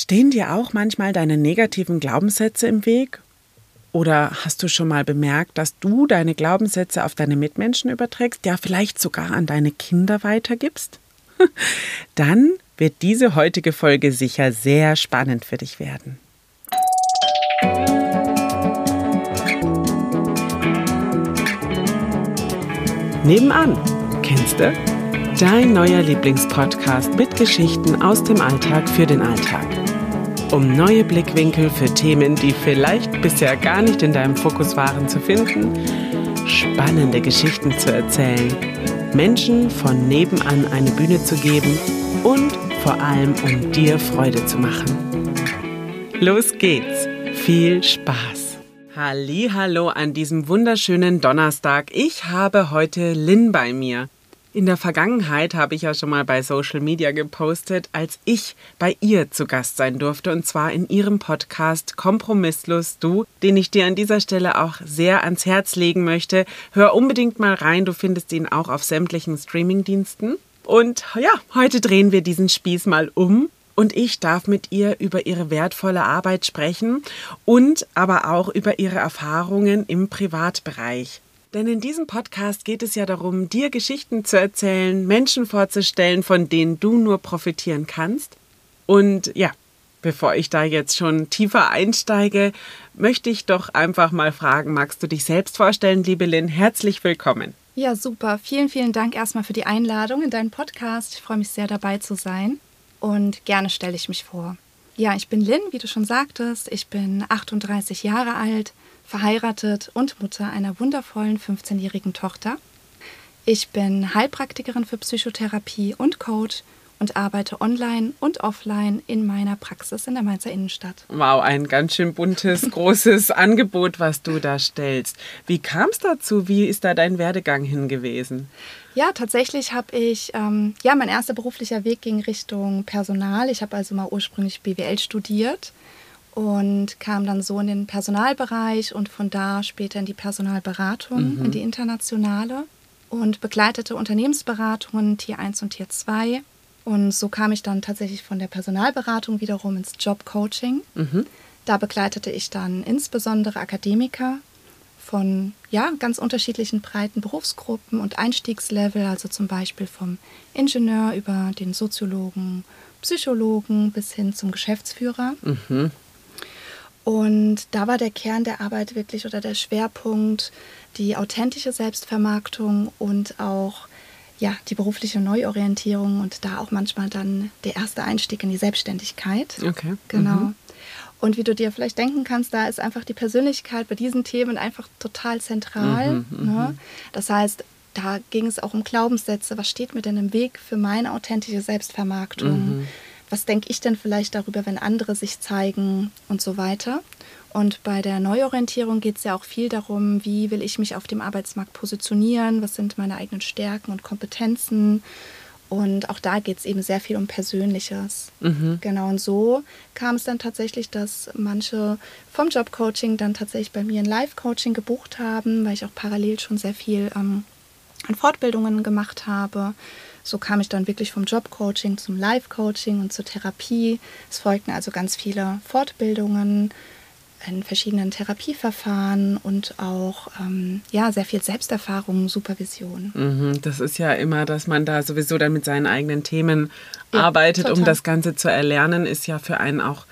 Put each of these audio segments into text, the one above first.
Stehen dir auch manchmal deine negativen Glaubenssätze im Weg? Oder hast du schon mal bemerkt, dass du deine Glaubenssätze auf deine Mitmenschen überträgst, ja vielleicht sogar an deine Kinder weitergibst? Dann wird diese heutige Folge sicher sehr spannend für dich werden. Nebenan, kennst du? Dein neuer Lieblingspodcast mit Geschichten aus dem Alltag für den Alltag. Um neue Blickwinkel für Themen, die vielleicht bisher gar nicht in deinem Fokus waren, zu finden, spannende Geschichten zu erzählen, Menschen von nebenan eine Bühne zu geben und vor allem um dir Freude zu machen. Los geht's. Viel Spaß. Hallo an diesem wunderschönen Donnerstag. Ich habe heute Lynn bei mir. In der Vergangenheit habe ich ja schon mal bei Social Media gepostet, als ich bei ihr zu Gast sein durfte und zwar in ihrem Podcast Kompromisslos Du, den ich dir an dieser Stelle auch sehr ans Herz legen möchte. Hör unbedingt mal rein, du findest ihn auch auf sämtlichen Streamingdiensten. Und ja, heute drehen wir diesen Spieß mal um und ich darf mit ihr über ihre wertvolle Arbeit sprechen und aber auch über ihre Erfahrungen im Privatbereich. Denn in diesem Podcast geht es ja darum, dir Geschichten zu erzählen, Menschen vorzustellen, von denen du nur profitieren kannst. Und ja, bevor ich da jetzt schon tiefer einsteige, möchte ich doch einfach mal fragen, magst du dich selbst vorstellen, liebe Lynn? Herzlich willkommen. Ja, super. Vielen, vielen Dank erstmal für die Einladung in deinen Podcast. Ich freue mich sehr dabei zu sein und gerne stelle ich mich vor. Ja, ich bin Lynn, wie du schon sagtest. Ich bin 38 Jahre alt, verheiratet und Mutter einer wundervollen 15-jährigen Tochter. Ich bin Heilpraktikerin für Psychotherapie und Coach und arbeite online und offline in meiner Praxis in der Mainzer Innenstadt. Wow, ein ganz schön buntes, großes Angebot, was du da stellst. Wie kam es dazu? Wie ist da dein Werdegang hin gewesen? Ja, tatsächlich habe ich, ähm, ja, mein erster beruflicher Weg ging Richtung Personal. Ich habe also mal ursprünglich BWL studiert und kam dann so in den Personalbereich und von da später in die Personalberatung, mhm. in die internationale und begleitete Unternehmensberatungen Tier 1 und Tier 2. Und so kam ich dann tatsächlich von der Personalberatung wiederum ins Jobcoaching. Mhm. Da begleitete ich dann insbesondere Akademiker von ja, ganz unterschiedlichen breiten Berufsgruppen und Einstiegslevel, also zum Beispiel vom Ingenieur über den Soziologen, Psychologen bis hin zum Geschäftsführer. Mhm. Und da war der Kern der Arbeit wirklich oder der Schwerpunkt die authentische Selbstvermarktung und auch ja, die berufliche Neuorientierung und da auch manchmal dann der erste Einstieg in die Selbstständigkeit. Okay. Genau. Mhm. Und wie du dir vielleicht denken kannst, da ist einfach die Persönlichkeit bei diesen Themen einfach total zentral. Mhm, ne? Mhm. Das heißt, da ging es auch um Glaubenssätze. Was steht mir denn im Weg für meine authentische Selbstvermarktung? Mhm was denke ich denn vielleicht darüber, wenn andere sich zeigen und so weiter. Und bei der Neuorientierung geht es ja auch viel darum, wie will ich mich auf dem Arbeitsmarkt positionieren, was sind meine eigenen Stärken und Kompetenzen. Und auch da geht es eben sehr viel um Persönliches. Mhm. Genau, und so kam es dann tatsächlich, dass manche vom Jobcoaching dann tatsächlich bei mir ein Live-Coaching gebucht haben, weil ich auch parallel schon sehr viel ähm, an Fortbildungen gemacht habe so kam ich dann wirklich vom Jobcoaching zum Live-Coaching und zur Therapie. Es folgten also ganz viele Fortbildungen in verschiedenen Therapieverfahren und auch ähm, ja, sehr viel Selbsterfahrung, Supervision. Mhm, das ist ja immer, dass man da sowieso dann mit seinen eigenen Themen ja, arbeitet, total. um das Ganze zu erlernen, ist ja für einen auch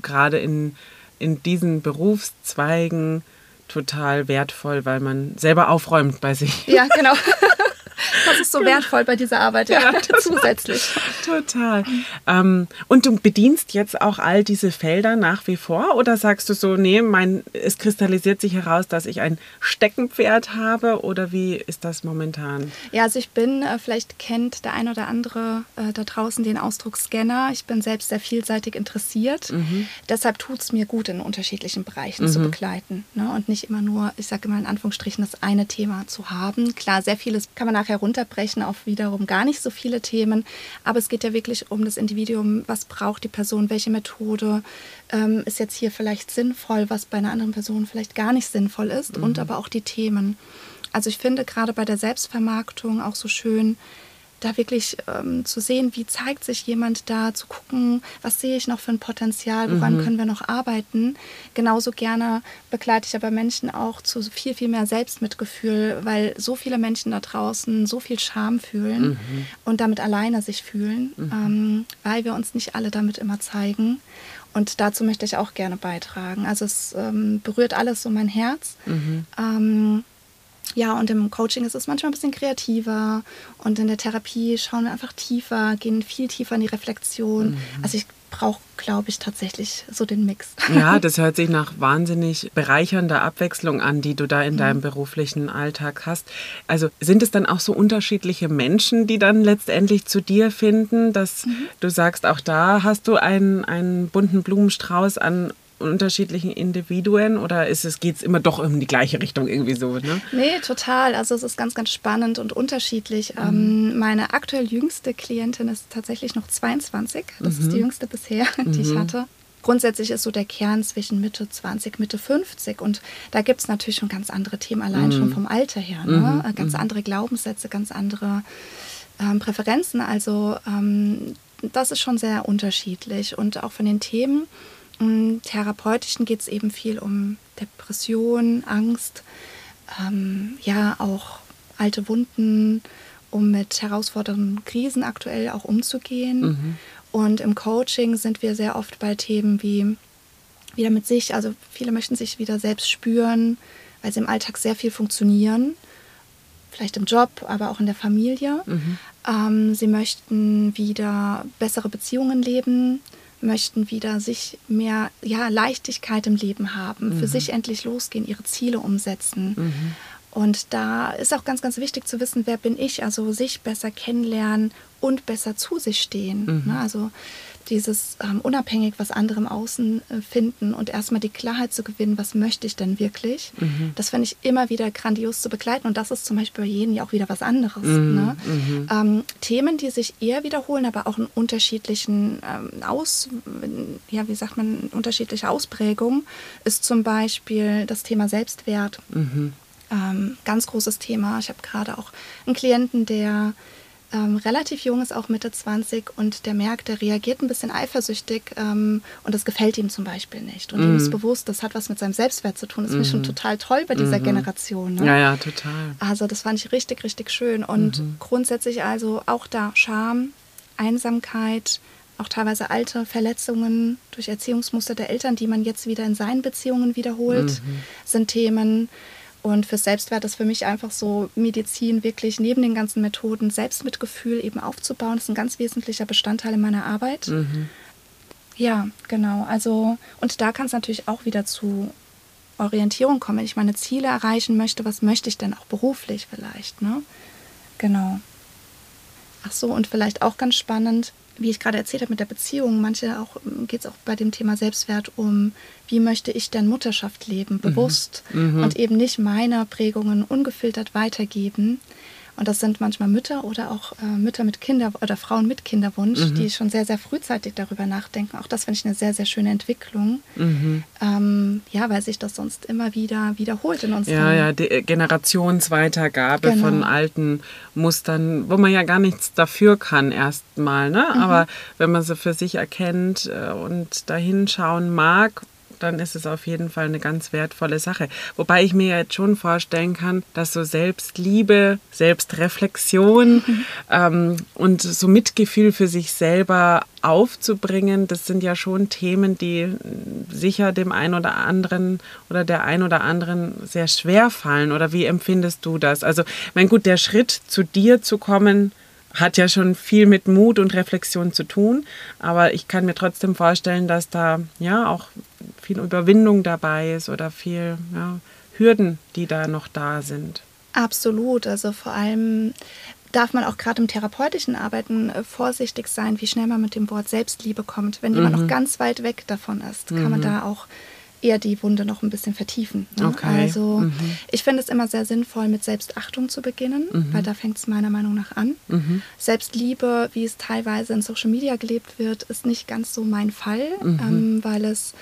gerade in, in diesen Berufszweigen total wertvoll, weil man selber aufräumt bei sich. Ja, genau. Das ist so wertvoll bei dieser Arbeit, ja, ja zusätzlich. Total. Ähm, und du bedienst jetzt auch all diese Felder nach wie vor oder sagst du so, nee, mein, es kristallisiert sich heraus, dass ich ein Steckenpferd habe oder wie ist das momentan? Ja, also ich bin, äh, vielleicht kennt der ein oder andere äh, da draußen den Ausdruck Scanner. Ich bin selbst sehr vielseitig interessiert. Mhm. Deshalb tut es mir gut, in unterschiedlichen Bereichen mhm. zu begleiten ne? und nicht immer nur, ich sage immer in Anführungsstrichen, das eine Thema zu haben. Klar, sehr vieles kann man nachher runterbrechen auf wiederum gar nicht so viele Themen. Aber es geht ja wirklich um das Individuum. Was braucht die Person? Welche Methode ähm, ist jetzt hier vielleicht sinnvoll, was bei einer anderen Person vielleicht gar nicht sinnvoll ist? Mhm. Und aber auch die Themen. Also ich finde gerade bei der Selbstvermarktung auch so schön, da wirklich ähm, zu sehen, wie zeigt sich jemand da, zu gucken, was sehe ich noch für ein Potenzial, woran mhm. können wir noch arbeiten. Genauso gerne begleite ich aber Menschen auch zu viel, viel mehr Selbstmitgefühl, weil so viele Menschen da draußen so viel Scham fühlen mhm. und damit alleine sich fühlen, mhm. ähm, weil wir uns nicht alle damit immer zeigen. Und dazu möchte ich auch gerne beitragen. Also es ähm, berührt alles so mein Herz. Mhm. Ähm, ja, und im Coaching ist es manchmal ein bisschen kreativer und in der Therapie schauen wir einfach tiefer, gehen viel tiefer in die Reflexion. Mhm. Also ich brauche, glaube ich, tatsächlich so den Mix. Ja, das hört sich nach wahnsinnig bereichernder Abwechslung an, die du da in mhm. deinem beruflichen Alltag hast. Also sind es dann auch so unterschiedliche Menschen, die dann letztendlich zu dir finden, dass mhm. du sagst, auch da hast du einen, einen bunten Blumenstrauß an unterschiedlichen Individuen oder es, geht es immer doch in die gleiche Richtung irgendwie so? Ne? Nee, total. Also es ist ganz, ganz spannend und unterschiedlich. Mhm. Ähm, meine aktuell jüngste Klientin ist tatsächlich noch 22. Das mhm. ist die mhm. jüngste bisher, die mhm. ich hatte. Grundsätzlich ist so der Kern zwischen Mitte 20, Mitte 50 und da gibt es natürlich schon ganz andere Themen, allein schon mhm. vom Alter her. Ne? Mhm. Äh, ganz andere Glaubenssätze, ganz andere ähm, Präferenzen. Also ähm, das ist schon sehr unterschiedlich und auch von den Themen im Therapeutischen geht es eben viel um Depression, Angst, ähm, ja auch alte Wunden, um mit herausfordernden Krisen aktuell auch umzugehen. Mhm. Und im Coaching sind wir sehr oft bei Themen wie wieder mit sich, also viele möchten sich wieder selbst spüren, weil sie im Alltag sehr viel funktionieren, vielleicht im Job, aber auch in der Familie. Mhm. Ähm, sie möchten wieder bessere Beziehungen leben, möchten wieder sich mehr ja, Leichtigkeit im Leben haben, mhm. für sich endlich losgehen, ihre Ziele umsetzen. Mhm. Und da ist auch ganz, ganz wichtig zu wissen, wer bin ich, also sich besser kennenlernen und besser zu sich stehen. Mhm. Ne? Also dieses ähm, unabhängig, was andere im Außen äh, finden und erstmal die Klarheit zu gewinnen, was möchte ich denn wirklich, mhm. das finde ich immer wieder grandios zu begleiten und das ist zum Beispiel bei jedem ja auch wieder was anderes. Mhm. Ne? Mhm. Ähm, Themen, die sich eher wiederholen, aber auch in unterschiedlichen ähm, Aus, ja, wie sagt man, unterschiedliche Ausprägungen, ist zum Beispiel das Thema Selbstwert. Mhm. Ähm, ganz großes Thema. Ich habe gerade auch einen Klienten, der ähm, relativ jung ist, auch Mitte 20, und der merkt, der reagiert ein bisschen eifersüchtig ähm, und das gefällt ihm zum Beispiel nicht. Und mhm. ihm ist bewusst, das hat was mit seinem Selbstwert zu tun. Das mhm. ist schon total toll bei dieser mhm. Generation. Ne? Ja, ja, total. Also das fand ich richtig, richtig schön. Und mhm. grundsätzlich also auch da Scham, Einsamkeit, auch teilweise alte Verletzungen durch Erziehungsmuster der Eltern, die man jetzt wieder in seinen Beziehungen wiederholt, mhm. sind Themen. Und für Selbstwert ist für mich einfach so Medizin wirklich neben den ganzen Methoden Selbstmitgefühl eben aufzubauen. Das ist ein ganz wesentlicher Bestandteil in meiner Arbeit. Mhm. Ja, genau. Also, und da kann es natürlich auch wieder zu Orientierung kommen. Wenn ich meine Ziele erreichen möchte, was möchte ich denn auch beruflich vielleicht, ne? Genau. Ach so, und vielleicht auch ganz spannend, wie ich gerade erzählt habe mit der Beziehung, manche auch geht es auch bei dem Thema Selbstwert um, wie möchte ich denn Mutterschaft leben, mhm. bewusst mhm. und eben nicht meine Prägungen ungefiltert weitergeben. Und das sind manchmal Mütter oder auch äh, Mütter mit Kinder oder Frauen mit Kinderwunsch, mhm. die schon sehr, sehr frühzeitig darüber nachdenken. Auch das finde ich eine sehr, sehr schöne Entwicklung. Mhm. Ähm, ja, weil sich das sonst immer wieder wiederholt in uns. Ja, ja, die äh, Generationsweitergabe genau. von alten Mustern, wo man ja gar nichts dafür kann erstmal. Ne? Mhm. Aber wenn man sie für sich erkennt äh, und dahin schauen mag, dann ist es auf jeden Fall eine ganz wertvolle Sache. Wobei ich mir jetzt schon vorstellen kann, dass so Selbstliebe, Selbstreflexion mhm. ähm, und so Mitgefühl für sich selber aufzubringen, das sind ja schon Themen, die sicher dem einen oder anderen oder der ein oder anderen sehr schwer fallen. Oder wie empfindest du das? Also, mein gut, der Schritt zu dir zu kommen, hat ja schon viel mit Mut und Reflexion zu tun, aber ich kann mir trotzdem vorstellen, dass da ja auch viel Überwindung dabei ist oder viel ja, Hürden, die da noch da sind. Absolut, also vor allem darf man auch gerade im therapeutischen Arbeiten äh, vorsichtig sein, wie schnell man mit dem Wort Selbstliebe kommt. Wenn jemand mhm. noch ganz weit weg davon ist, kann mhm. man da auch eher die Wunde noch ein bisschen vertiefen. Ne? Okay. Also mhm. ich finde es immer sehr sinnvoll, mit Selbstachtung zu beginnen, mhm. weil da fängt es meiner Meinung nach an. Mhm. Selbstliebe, wie es teilweise in Social Media gelebt wird, ist nicht ganz so mein Fall, mhm. ähm, weil es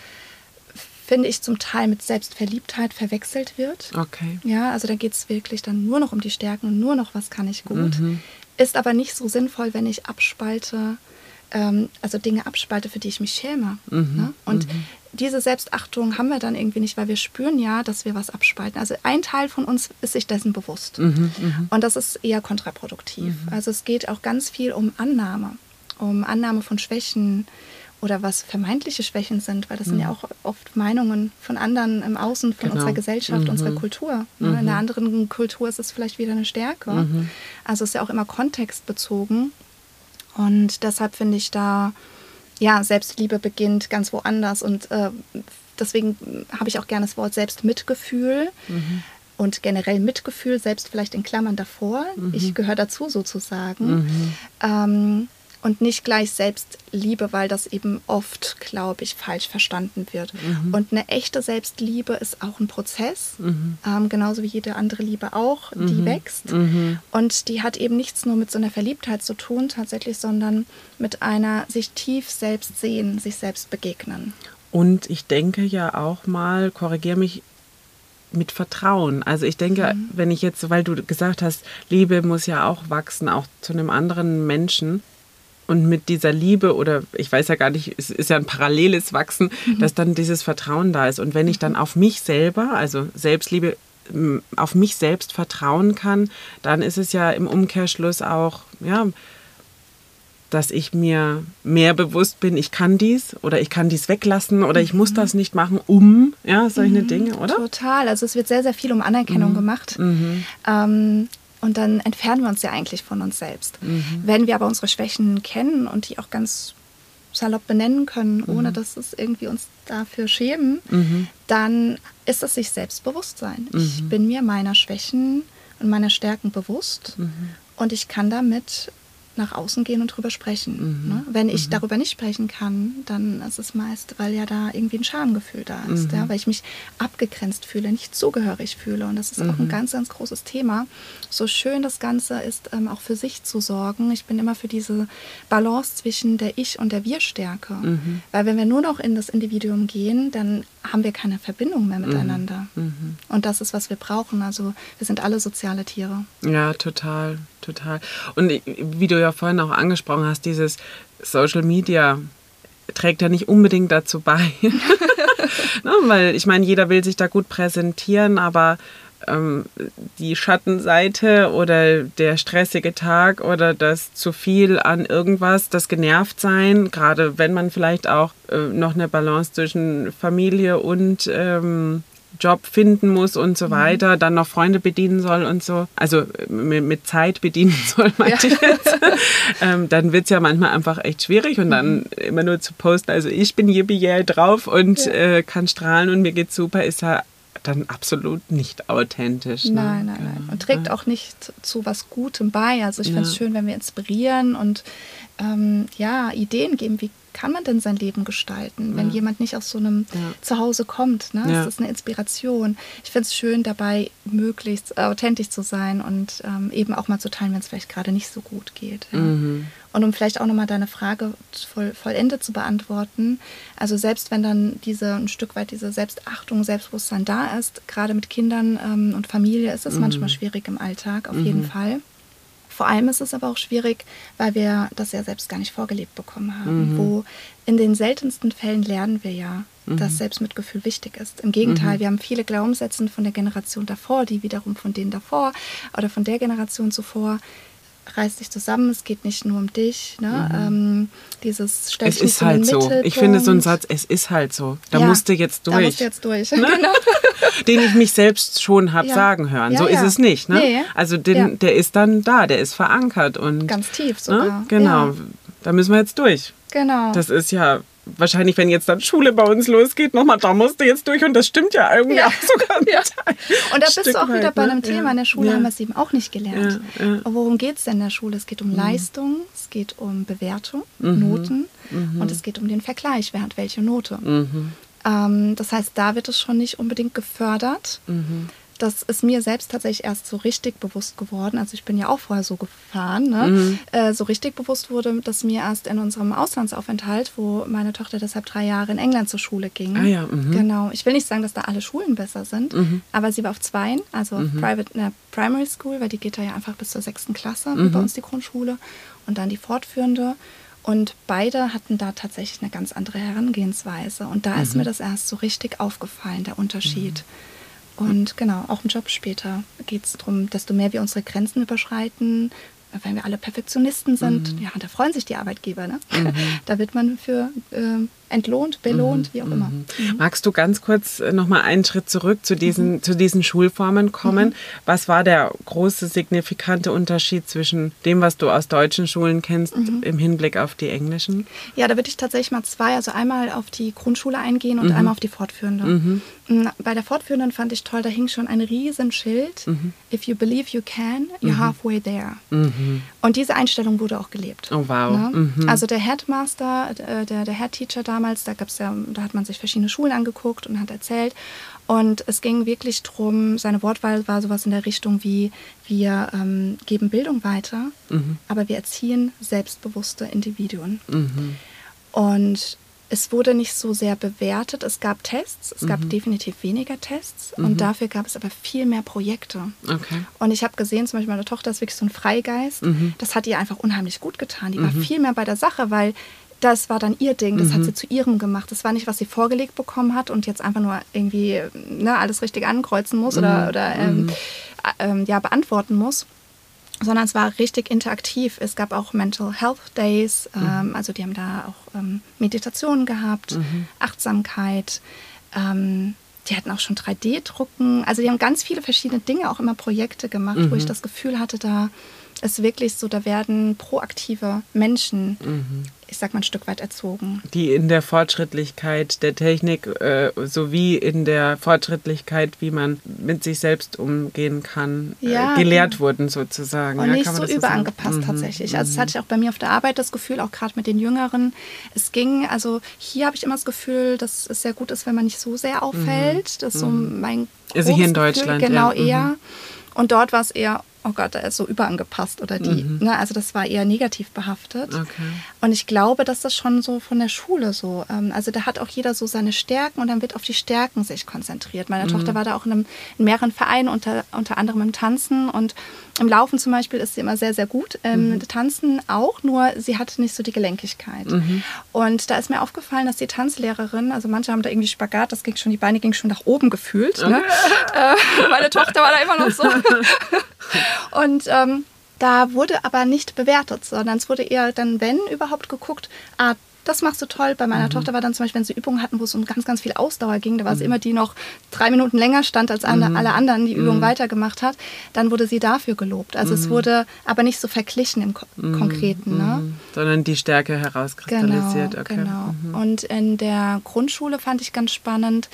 finde ich zum Teil mit Selbstverliebtheit verwechselt wird. Okay. Ja, also da geht es wirklich dann nur noch um die Stärken und nur noch, was kann ich gut. Mhm. ist aber nicht so sinnvoll, wenn ich abspalte, ähm, also Dinge abspalte, für die ich mich schäme. Mhm. Ne? Und Mhm. diese Selbstachtung haben wir dann irgendwie nicht, weil wir spüren ja, dass wir was abspalten. Also ein Teil von uns ist sich dessen bewusst. Mhm. Mhm. Und das ist eher kontraproduktiv. Also es geht auch ganz viel um Annahme, um Annahme von Schwächen oder was vermeintliche Schwächen sind, weil das sind ja auch oft Meinungen von anderen im Außen, von Genau. unserer Gesellschaft, Mhm. unserer Kultur. Ne? In einer anderen Kultur ist es vielleicht wieder eine Stärke. Mhm. Also es ist ja auch immer kontextbezogen. Und deshalb finde ich da, ja, Selbstliebe beginnt ganz woanders. Und äh, deswegen habe ich auch gerne das Wort Selbstmitgefühl Mhm. und generell Mitgefühl, selbst vielleicht in Klammern davor. Mhm. Ich gehöre dazu sozusagen. Ähm, und nicht gleich Selbstliebe, weil das eben oft, glaube ich, falsch verstanden wird. Mhm. Und eine echte Selbstliebe ist auch ein Prozess, ähm, genauso wie jede andere Liebe auch, die wächst. Mhm. Und die hat eben nichts nur mit so einer Verliebtheit zu tun, tatsächlich, sondern mit einer sich tief selbst sehen, sich selbst begegnen. Und ich denke ja auch mal, korrigiere mich, mit Vertrauen. Also ich denke, wenn ich jetzt, weil du gesagt hast, Liebe muss ja auch wachsen, auch zu einem anderen Menschen. Und mit dieser Liebe oder ich weiß ja gar nicht, es ist ja ein paralleles Wachsen, dass dann dieses Vertrauen da ist. Und wenn ich dann auf mich selber, also Selbstliebe, auf mich selbst vertrauen kann, dann ist es ja im Umkehrschluss auch, ja, dass ich mir mehr bewusst bin, ich kann dies oder ich kann dies weglassen oder ich muss das nicht machen, um, ja, solche Dinge, oder? Total. Also es wird sehr, sehr viel um Anerkennung gemacht. Ähm, und dann entfernen wir uns ja eigentlich von uns selbst. Wenn wir aber unsere Schwächen kennen und die auch ganz salopp benennen können, ohne dass es irgendwie uns dafür schämen, dann ist es sich Selbstbewusstsein. Ich bin mir meiner Schwächen und meiner Stärken bewusst und ich kann damit nach außen gehen und drüber sprechen. Ne? Wenn ich darüber nicht sprechen kann, dann ist es meist, weil ja da irgendwie ein Schamgefühl da ist, ja? weil ich mich abgegrenzt fühle, nicht zugehörig fühle. Und das ist auch ein ganz, ganz großes Thema. So schön das Ganze ist, ähm, auch für sich zu sorgen. Ich bin immer für diese Balance zwischen der Ich- und der Wir-Stärke. Weil wenn wir nur noch in das Individuum gehen, dann haben wir keine Verbindung mehr miteinander. Und das ist, was wir brauchen. Also wir sind alle soziale Tiere. Ja, total, total. Und wie du ja vorhin auch angesprochen hast, dieses Social Media trägt ja nicht unbedingt dazu bei. ne? Weil ich meine, jeder will sich da gut präsentieren, aber ähm, die Schattenseite oder der stressige Tag oder das zu viel an irgendwas, das genervt sein, gerade wenn man vielleicht auch äh, noch eine Balance zwischen Familie und ähm, Job finden muss und so weiter, dann noch Freunde bedienen soll und so, also äh, mit, Zeit bedienen soll, meinte ich jetzt, ähm, dann wird es ja manchmal einfach echt schwierig und dann immer nur zu posten, also ich bin yippie drauf und äh, kann strahlen und mir geht's super, ist ja dann absolut nicht authentisch. Ne? Nein, nein, nein. Genau. Und trägt auch nicht zu was Gutem bei. Also ich finde es Ja. schön, wenn wir inspirieren und ähm, ja, Ideen geben, wie kann man denn sein Leben gestalten, wenn jemand nicht aus so einem Ja. Zuhause kommt. Ne? Ja. Das ist eine Inspiration. Ich finde es schön, dabei möglichst authentisch zu sein und ähm, eben auch mal zu teilen, wenn es vielleicht gerade nicht so gut geht. Ja. Mhm. Und um vielleicht auch nochmal deine Frage voll, vollendet zu beantworten, also selbst wenn dann diese ein Stück weit diese Selbstachtung, Selbstbewusstsein da ist, gerade mit Kindern ähm, und Familie ist es Mhm. manchmal schwierig im Alltag, auf jeden Fall. Vor allem ist es aber auch schwierig, weil wir das ja selbst gar nicht vorgelebt bekommen haben, Mhm. wo in den seltensten Fällen lernen wir ja, Mhm. dass Selbstmitgefühl wichtig ist. Im Gegenteil, wir haben viele Glaubenssätze von der Generation davor, die wiederum von denen davor oder von der Generation zuvor reiß dich zusammen, es geht nicht nur um dich. Ne? Ähm, dieses stell Mhm. Es ist halt so. Ich finde so einen Mittelpunkt. Satz, es ist halt so. Da Ja, musst du jetzt Da durch. musst du jetzt durch. Ne? genau. den ich mich selbst schon habe Ja. sagen hören. Ja, so ist es nicht. Ne? Nee. Also den, der ist dann da, der ist verankert und Ganz tief sogar. ne? genau. Da müssen wir jetzt durch. Genau. Das ist ja wahrscheinlich, wenn jetzt dann Schule bei uns losgeht, nochmal, da musst du jetzt durch und das stimmt ja irgendwie Ja. auch sogar. Ja. Und da bist Stück du auch wieder weit, bei ne? einem Thema. Ja. In der Schule Ja. haben wir es eben auch nicht gelernt. Ja, Worum geht es denn in der Schule? Es geht um Leistung, es geht um Bewertung, Mhm. Noten und es geht um den Vergleich, wer hat welche Note. Mhm. Ähm, das heißt, da wird es schon nicht unbedingt gefördert. Mhm. das ist mir selbst tatsächlich erst so richtig bewusst geworden. Also ich bin ja auch vorher so gefahren. Ne? Mhm. Äh, so richtig bewusst wurde, dass mir erst in unserem Auslandsaufenthalt, wo meine Tochter deshalb drei Jahre in England zur Schule ging. Ah ja, mhm. Genau. Ich will nicht sagen, dass da alle Schulen besser sind, mhm. aber sie war auf Zweien, also mhm. Private ne, Primary School, weil die geht da ja einfach bis zur sechsten Klasse, wie bei mhm. uns die Grundschule, und dann die fortführende. Und beide hatten da tatsächlich eine ganz andere Herangehensweise. Und da ist mhm. mir das erst so richtig aufgefallen, der Unterschied. Und genau, auch im Job später geht es darum, desto mehr wir unsere Grenzen überschreiten, wenn wir alle Perfektionisten sind, mhm. ja, da freuen sich die Arbeitgeber. Ne? Mhm. Da wird man für äh, entlohnt, belohnt, mhm. wie auch immer. Mhm. Mhm. Magst du ganz kurz äh, nochmal einen Schritt zurück zu diesen, mhm. zu diesen Schulformen kommen? Mhm. Was war der große, signifikante Unterschied zwischen dem, was du aus deutschen Schulen kennst, mhm. im Hinblick auf die englischen? Ja, da würde ich tatsächlich mal zwei, also einmal auf die Grundschule eingehen und einmal auf die fortführende. Mm, bei der fortführenden fand ich toll, da hing schon ein Riesenschild. If you believe you can, you're halfway there. Und diese Einstellung wurde auch gelebt. Oh wow. Ne? Also der Headmaster, äh, der, der Head Teacher da damals, da gab's ja, da hat man sich verschiedene Schulen angeguckt und hat erzählt. Und es ging wirklich darum, seine Wortwahl war sowas in der Richtung wie, wir ähm, geben Bildung weiter, mhm. aber wir erziehen selbstbewusste Individuen. Mhm. Und es wurde nicht so sehr bewertet. Es gab Tests, es gab mhm. definitiv weniger Tests mhm. und dafür gab es aber viel mehr Projekte. Okay. Und ich habe gesehen, zum Beispiel meine Tochter ist wirklich so ein Freigeist. Mhm. Das hat ihr einfach unheimlich gut getan. Die war mhm. viel mehr bei der Sache, weil das war dann ihr Ding, das mhm. hat sie zu ihrem gemacht. Das war nicht, was sie vorgelegt bekommen hat und jetzt einfach nur irgendwie ne, alles richtig ankreuzen muss mhm. oder, oder ähm, mhm. ähm, ja, beantworten muss. Sondern es war richtig interaktiv. Es gab auch Mental Health Days, mhm. ähm, also die haben da auch ähm, Meditationen gehabt, mhm. Achtsamkeit. Ähm, die hatten auch schon 3D-Drucken. Also die haben ganz viele verschiedene Dinge, auch immer Projekte gemacht, wo ich das Gefühl hatte, da ist wirklich so, da werden proaktive Menschen, mhm. ich sag mal, ein Stück weit erzogen. Die in der Fortschrittlichkeit der Technik äh, sowie in der Fortschrittlichkeit, wie man mit sich selbst umgehen kann, äh, ja, äh, gelehrt genau. wurden sozusagen. Und ja, nicht so überangepasst so tatsächlich. Also mhm. das hatte ich auch bei mir auf der Arbeit das Gefühl, auch gerade mit den Jüngeren. Es ging, also hier habe ich immer das Gefühl, dass es sehr gut ist, wenn man nicht so sehr auffällt. Mhm. Das ist so mhm. mein Also hier in Deutschland. Gefühl, genau, ja. eher. Mhm. Und dort war es eher, oh Gott, er ist so überangepasst oder die. Mhm. Ne? Also das war eher negativ behaftet. Okay. Und ich glaube, dass das schon so von der Schule so, ähm, also da hat auch jeder so seine Stärken und dann wird auf die Stärken sich konzentriert. Meine mhm. Tochter war da auch in, einem, in mehreren Vereinen, unter, unter anderem im Tanzen und im Laufen zum Beispiel ist sie immer sehr, sehr gut. Ähm, mhm. Tanzen auch, nur sie hatte nicht so die Gelenkigkeit. Mhm. Und da ist mir aufgefallen, dass die Tanzlehrerin, also manche haben da irgendwie Spagat, das ging schon, die Beine gingen schon nach oben gefühlt. Ne? äh, meine Tochter war da immer noch so. Und ähm, da wurde aber nicht bewertet, sondern es wurde eher dann, wenn überhaupt, geguckt, ah, das machst du toll. Bei meiner mhm. Tochter war dann zum Beispiel, wenn sie Übungen hatten, wo es um ganz, ganz viel Ausdauer ging, da war es mhm. immer die noch drei Minuten länger stand als alle, mhm. alle anderen, die Übung mhm. weitergemacht hat, dann wurde sie dafür gelobt. Also es mhm. wurde aber nicht so verglichen im Ko mhm. Konkreten. Ne? Sondern die Stärke herauskristallisiert. Genau, okay. genau. Und in der Grundschule fand ich ganz spannend,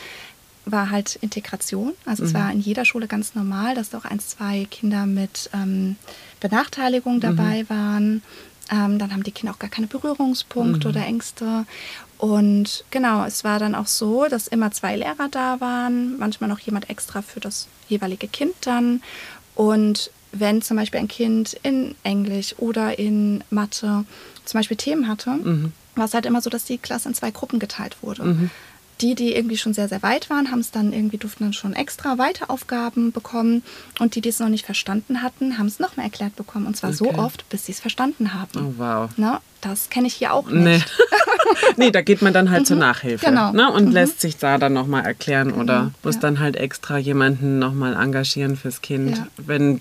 war halt Integration. Also mhm. es war in jeder Schule ganz normal, dass doch ein, zwei Kinder mit ähm, Benachteiligung dabei mhm. waren. Ähm, dann haben die Kinder auch gar keine Berührungspunkte mhm. oder Ängste. Und genau, es war dann auch so, dass immer zwei Lehrer da waren, manchmal noch jemand extra für das jeweilige Kind dann. Und wenn zum Beispiel ein Kind in Englisch oder in Mathe zum Beispiel Themen hatte, mhm. war es halt immer so, dass die Klasse in zwei Gruppen geteilt wurde. Mhm die, die irgendwie schon sehr, sehr weit waren, haben es dann irgendwie, durften dann schon extra Weiteraufgaben bekommen. Und die, die es noch nicht verstanden hatten, haben es noch mehr erklärt bekommen. Und zwar okay. so oft, bis sie es verstanden haben. Oh, wow. Na, das kenne ich hier auch nicht. Nee. nee, da geht man dann halt mhm. zur Nachhilfe genau. ne? und mhm. lässt sich da dann nochmal erklären genau. oder muss ja. dann halt extra jemanden nochmal engagieren fürs Kind, ja. wenn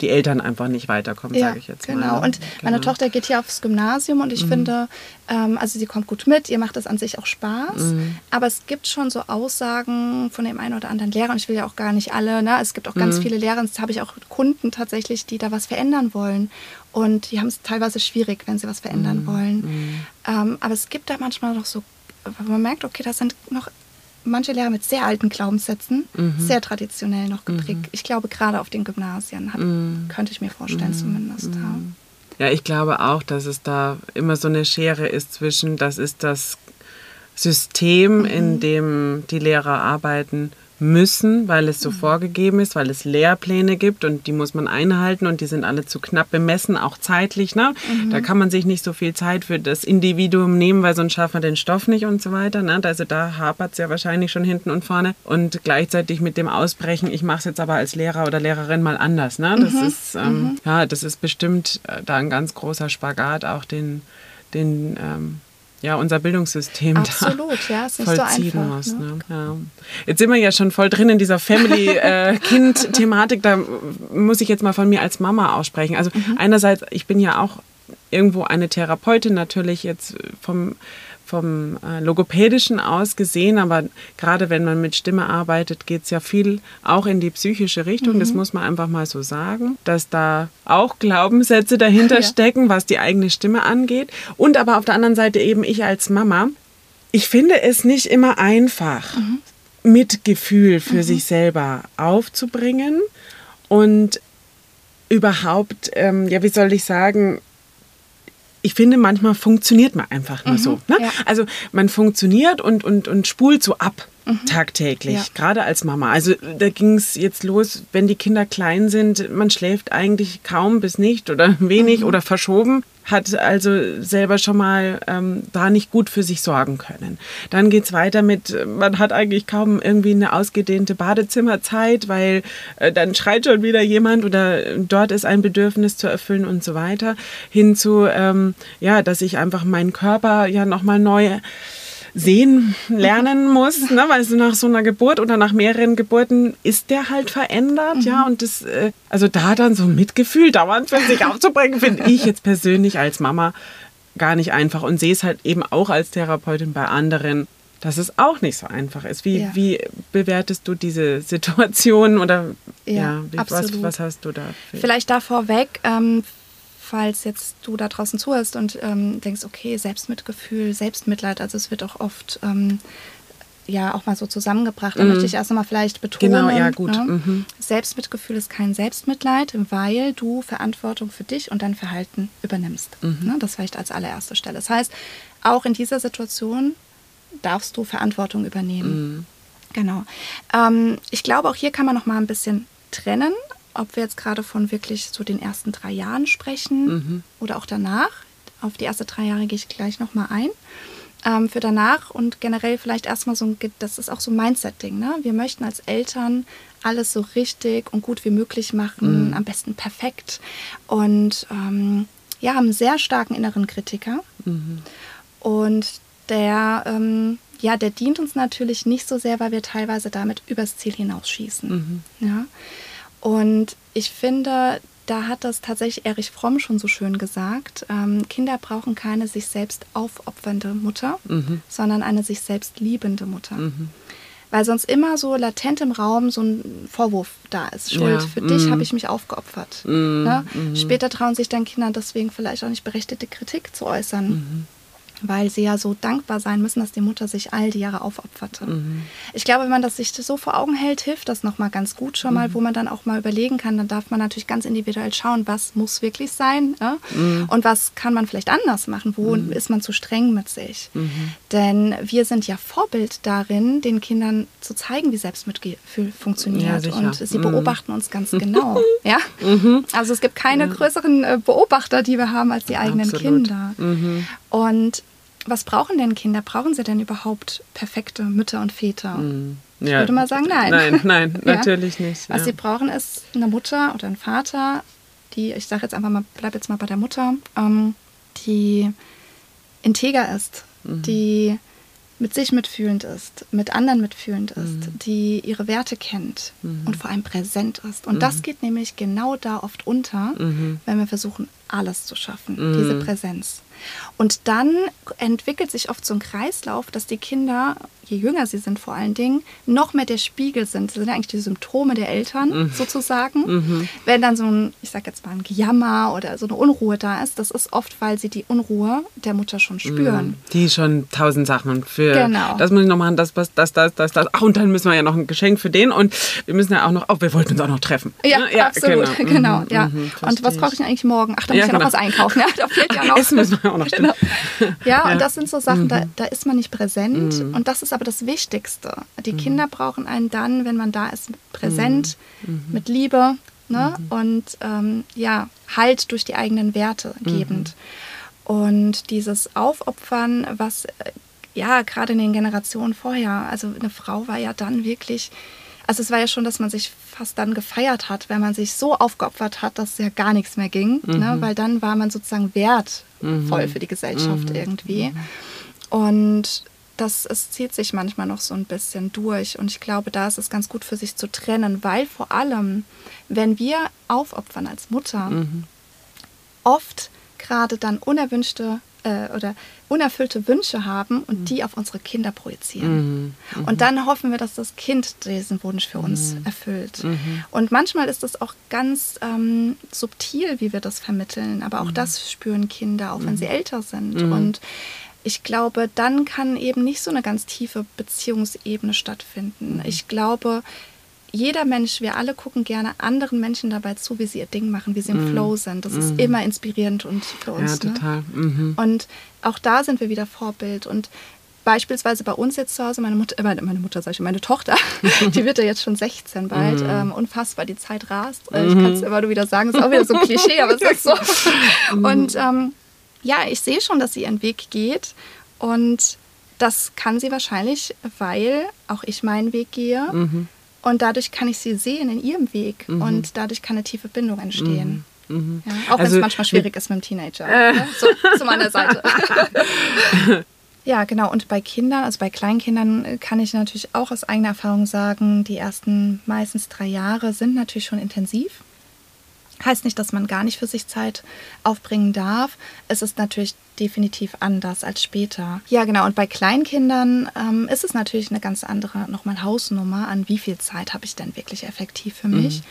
die Eltern einfach nicht weiterkommen, ja, sage ich jetzt genau. mal. Genau, und genau. meine Tochter geht hier aufs Gymnasium und ich mhm. finde, ähm, also sie kommt gut mit, ihr macht das an sich auch Spaß, mhm. aber es gibt schon so Aussagen von dem einen oder anderen Lehrer und ich will ja auch gar nicht alle, ne? es gibt auch ganz mhm. viele Lehrer, das habe ich auch Kunden tatsächlich, die da was verändern wollen und die haben es teilweise schwierig, wenn sie was verändern mhm. wollen. Mhm. Ähm, aber es gibt da manchmal noch so, wo man merkt, okay, das sind noch manche Lehrer mit sehr alten Glaubenssätzen, mhm. sehr traditionell noch geprägt. Mhm. Ich glaube, gerade auf den Gymnasien hat, mhm. könnte ich mir vorstellen, mhm. zumindest. Ja. ja, ich glaube auch, dass es da immer so eine Schere ist zwischen, das ist das System, in dem die Lehrer arbeiten müssen, weil es so mhm. vorgegeben ist, weil es Lehrpläne gibt und die muss man einhalten und die sind alle zu knapp bemessen, auch zeitlich. Ne? Mhm. Da kann man sich nicht so viel Zeit für das Individuum nehmen, weil sonst schafft man den Stoff nicht und so weiter. Ne? Also da hapert es ja wahrscheinlich schon hinten und vorne. Und gleichzeitig mit dem Ausbrechen, ich mache es jetzt aber als Lehrer oder Lehrerin mal anders. Ne? Das, mhm. ist, ähm, mhm. ja, das ist bestimmt äh, da ein ganz großer Spagat, auch den, den ähm, ja, unser Bildungssystem Absolut, da ja, ist vollziehen so einfach, muss. Ne? Ne? Ja. Jetzt sind wir ja schon voll drin in dieser Family-Kind-Thematik. Äh, da muss ich jetzt mal von mir als Mama aussprechen. Also mhm. einerseits, ich bin ja auch irgendwo eine Therapeutin natürlich jetzt vom vom äh, Logopädischen aus gesehen, aber gerade wenn man mit Stimme arbeitet, geht es ja viel auch in die psychische Richtung. Mhm. Das muss man einfach mal so sagen, dass da auch Glaubenssätze dahinter ja. stecken, was die eigene Stimme angeht. Und aber auf der anderen Seite eben ich als Mama. Ich finde es nicht immer einfach, mhm. Mitgefühl für mhm. sich selber aufzubringen und überhaupt, ähm, ja, wie soll ich sagen, ich finde, manchmal funktioniert man einfach nur mhm, so. Ne? Ja. Also man funktioniert und, und, und spult so ab mhm. tagtäglich, ja. gerade als Mama. Also da ging es jetzt los, wenn die Kinder klein sind, man schläft eigentlich kaum bis nicht oder wenig mhm. oder verschoben hat also selber schon mal ähm, da nicht gut für sich sorgen können. Dann geht es weiter mit, man hat eigentlich kaum irgendwie eine ausgedehnte Badezimmerzeit, weil äh, dann schreit schon wieder jemand oder dort ist ein Bedürfnis zu erfüllen und so weiter. Hinzu, ähm, ja, dass ich einfach meinen Körper ja nochmal neu sehen lernen muss, ne? weil so nach so einer Geburt oder nach mehreren Geburten ist der halt verändert, mhm. ja, und das, äh, also da dann so ein Mitgefühl dauernd für sich aufzubringen, finde ich jetzt persönlich als Mama gar nicht einfach und sehe es halt eben auch als Therapeutin bei anderen, dass es auch nicht so einfach ist. Wie, ja. wie bewertest du diese Situation oder ja, ja wie, was, was, hast du da? Vielleicht da vorweg, ähm, falls jetzt du da draußen zuhörst und ähm, denkst, okay, Selbstmitgefühl, Selbstmitleid, also es wird auch oft ähm, ja auch mal so zusammengebracht. Da mm. möchte ich erst einmal vielleicht betonen, genau, ja, gut. Ne? Mhm. Selbstmitgefühl ist kein Selbstmitleid, weil du Verantwortung für dich und dein Verhalten übernimmst. Mhm. Ne? Das vielleicht als allererste Stelle. Das heißt, auch in dieser Situation darfst du Verantwortung übernehmen. Mhm. Genau. Ähm, ich glaube, auch hier kann man noch mal ein bisschen trennen ob wir jetzt gerade von wirklich so den ersten drei Jahren sprechen mhm. oder auch danach. Auf die ersten drei Jahre gehe ich gleich nochmal ein. Ähm, für danach und generell vielleicht erstmal so ein, das ist auch so ein Mindset-Ding. Ne? Wir möchten als Eltern alles so richtig und gut wie möglich machen, mhm. am besten perfekt. Und ähm, ja, haben einen sehr starken inneren Kritiker. Mhm. Und der, ähm, ja, der dient uns natürlich nicht so sehr, weil wir teilweise damit übers Ziel hinausschießen. Mhm. Ja? Und ich finde, da hat das tatsächlich Erich Fromm schon so schön gesagt. Ähm, Kinder brauchen keine sich selbst aufopfernde Mutter, mhm. sondern eine sich selbst liebende Mutter. Mhm. Weil sonst immer so latent im Raum so ein Vorwurf da ist. Schuld, ja. für mhm. dich habe ich mich aufgeopfert. Mhm. Ne? Mhm. Später trauen sich dann Kinder deswegen vielleicht auch nicht berechtigte Kritik zu äußern. Weil sie ja so dankbar sein müssen, dass die Mutter sich all die Jahre aufopferte. Mhm. Ich glaube, wenn man das sich so vor Augen hält, hilft das nochmal ganz gut schon mal, mhm. wo man dann auch mal überlegen kann, dann darf man natürlich ganz individuell schauen, was muss wirklich sein ne? mhm. und was kann man vielleicht anders machen, wo mhm. ist man zu streng mit sich. Mhm. Denn wir sind ja Vorbild darin, den Kindern zu zeigen, wie Selbstmitgefühl funktioniert ja, und sie mhm. beobachten uns ganz genau. ja? Also es gibt keine ja. größeren äh, Beobachter, die wir haben, als die eigenen Absolut. Kinder. Und was brauchen denn Kinder? Brauchen sie denn überhaupt perfekte Mütter und Väter? Mm, ja. Ich würde mal sagen, nein. Nein, nein, ja. natürlich nicht. Was sie brauchen, ist eine Mutter oder ein Vater, die, ich sage jetzt einfach mal, bleib jetzt mal bei der Mutter, ähm, die integer ist, mhm. die mit sich mitfühlend ist, mit anderen mitfühlend ist, mhm. die ihre Werte kennt mhm. und vor allem präsent ist. Und das mhm. geht nämlich genau da oft unter, mhm. wenn wir versuchen, alles zu schaffen, diese mhm. Präsenz. Und dann entwickelt sich oft so ein Kreislauf, dass die Kinder, je jünger sie sind vor allen Dingen, noch mehr der Spiegel sind. Das sind ja eigentlich die Symptome der Eltern mhm. sozusagen. Mhm. Wenn dann so ein, ich sag jetzt mal, ein Gejammer oder so eine Unruhe da ist, das ist oft, weil sie die Unruhe der Mutter schon mhm. spüren. Die schon tausend Sachen für, genau. das muss ich noch machen, das, das, das, das, das. Ach, und dann müssen wir ja noch ein Geschenk für den und wir müssen ja auch noch, oh, wir wollten uns auch noch treffen. Ja, ja absolut, genau. genau mhm, ja. Mhm, und was brauche ich denn eigentlich morgen? Ach, da muss ja, ich ja noch genau. was einkaufen. Ja, da fehlt ja noch. Essen müssen wir auch noch stimmt. Genau. Ja, ja, und das sind so Sachen, mhm. da, da ist man nicht präsent. Mhm. Und das ist aber das Wichtigste. Die mhm. Kinder brauchen einen dann, wenn man da ist, präsent, mhm. Mhm. mit Liebe ne? und ähm, ja, Halt durch die eigenen Werte gebend. Und dieses Aufopfern, was äh, ja gerade in den Generationen vorher, also eine Frau war ja dann wirklich also es war ja schon, dass man sich fast dann gefeiert hat, wenn man sich so aufgeopfert hat, dass ja gar nichts mehr ging, ne? mhm. ne? weil dann war man sozusagen wertvoll mhm. für die Gesellschaft mhm. irgendwie. Mhm. Und das es zieht sich manchmal noch so ein bisschen durch. Und ich glaube, da ist es ganz gut für sich zu trennen, weil vor allem, wenn wir aufopfern als Mutter, mhm. oft gerade dann unerwünschte äh, oder unerfüllte Wünsche haben und mhm. die auf unsere Kinder projizieren. Mhm. Mhm. Und dann hoffen wir, dass das Kind diesen Wunsch für uns mhm. erfüllt. Mhm. Und manchmal ist es auch ganz ähm, subtil, wie wir das vermitteln, aber auch mhm. das spüren Kinder, auch wenn sie älter sind. Und ich glaube, dann kann eben nicht so eine ganz tiefe Beziehungsebene stattfinden. Ich glaube, jeder Mensch, wir alle gucken gerne anderen Menschen dabei zu, wie sie ihr Ding machen, wie sie im mm. Flow sind. Das mm. ist immer inspirierend und für uns. Ja, ne? total. Ne? Mhm. Und auch da sind wir wieder Vorbild. Und beispielsweise bei uns jetzt zu Hause, meine Mutter, äh, meine Mutter, sag ich, meine Tochter, die wird ja jetzt schon 16 bald. Mm. Ähm, unfassbar, die Zeit rast. Äh, ich kann es mhm. immer nur wieder sagen, ist auch wieder so ein Klischee, aber es ist so. Mhm. Und ähm, ja, ich sehe schon, dass sie ihren Weg geht. Und das kann sie wahrscheinlich, weil auch ich meinen Weg gehe. Mhm und dadurch kann ich sie sehen in ihrem Weg mhm. und dadurch kann eine tiefe Bindung entstehen. Mhm. mhm. Ja, auch also, wenn es manchmal schwierig ist mit dem Teenager. Äh. Ne? So, zu meiner Seite. ja, genau. Und bei Kindern, also bei Kleinkindern, äh, kann ich natürlich auch aus eigener Erfahrung sagen, die ersten meistens drei Jahre sind natürlich schon intensiv. Heißt nicht, dass man gar nicht für sich Zeit aufbringen darf. Es ist natürlich definitiv anders als später. Ja, genau. Und bei Kleinkindern ähm, ist es natürlich eine ganz andere nochmal Hausnummer, an wie viel Zeit habe ich denn wirklich effektiv für mich. Mhm.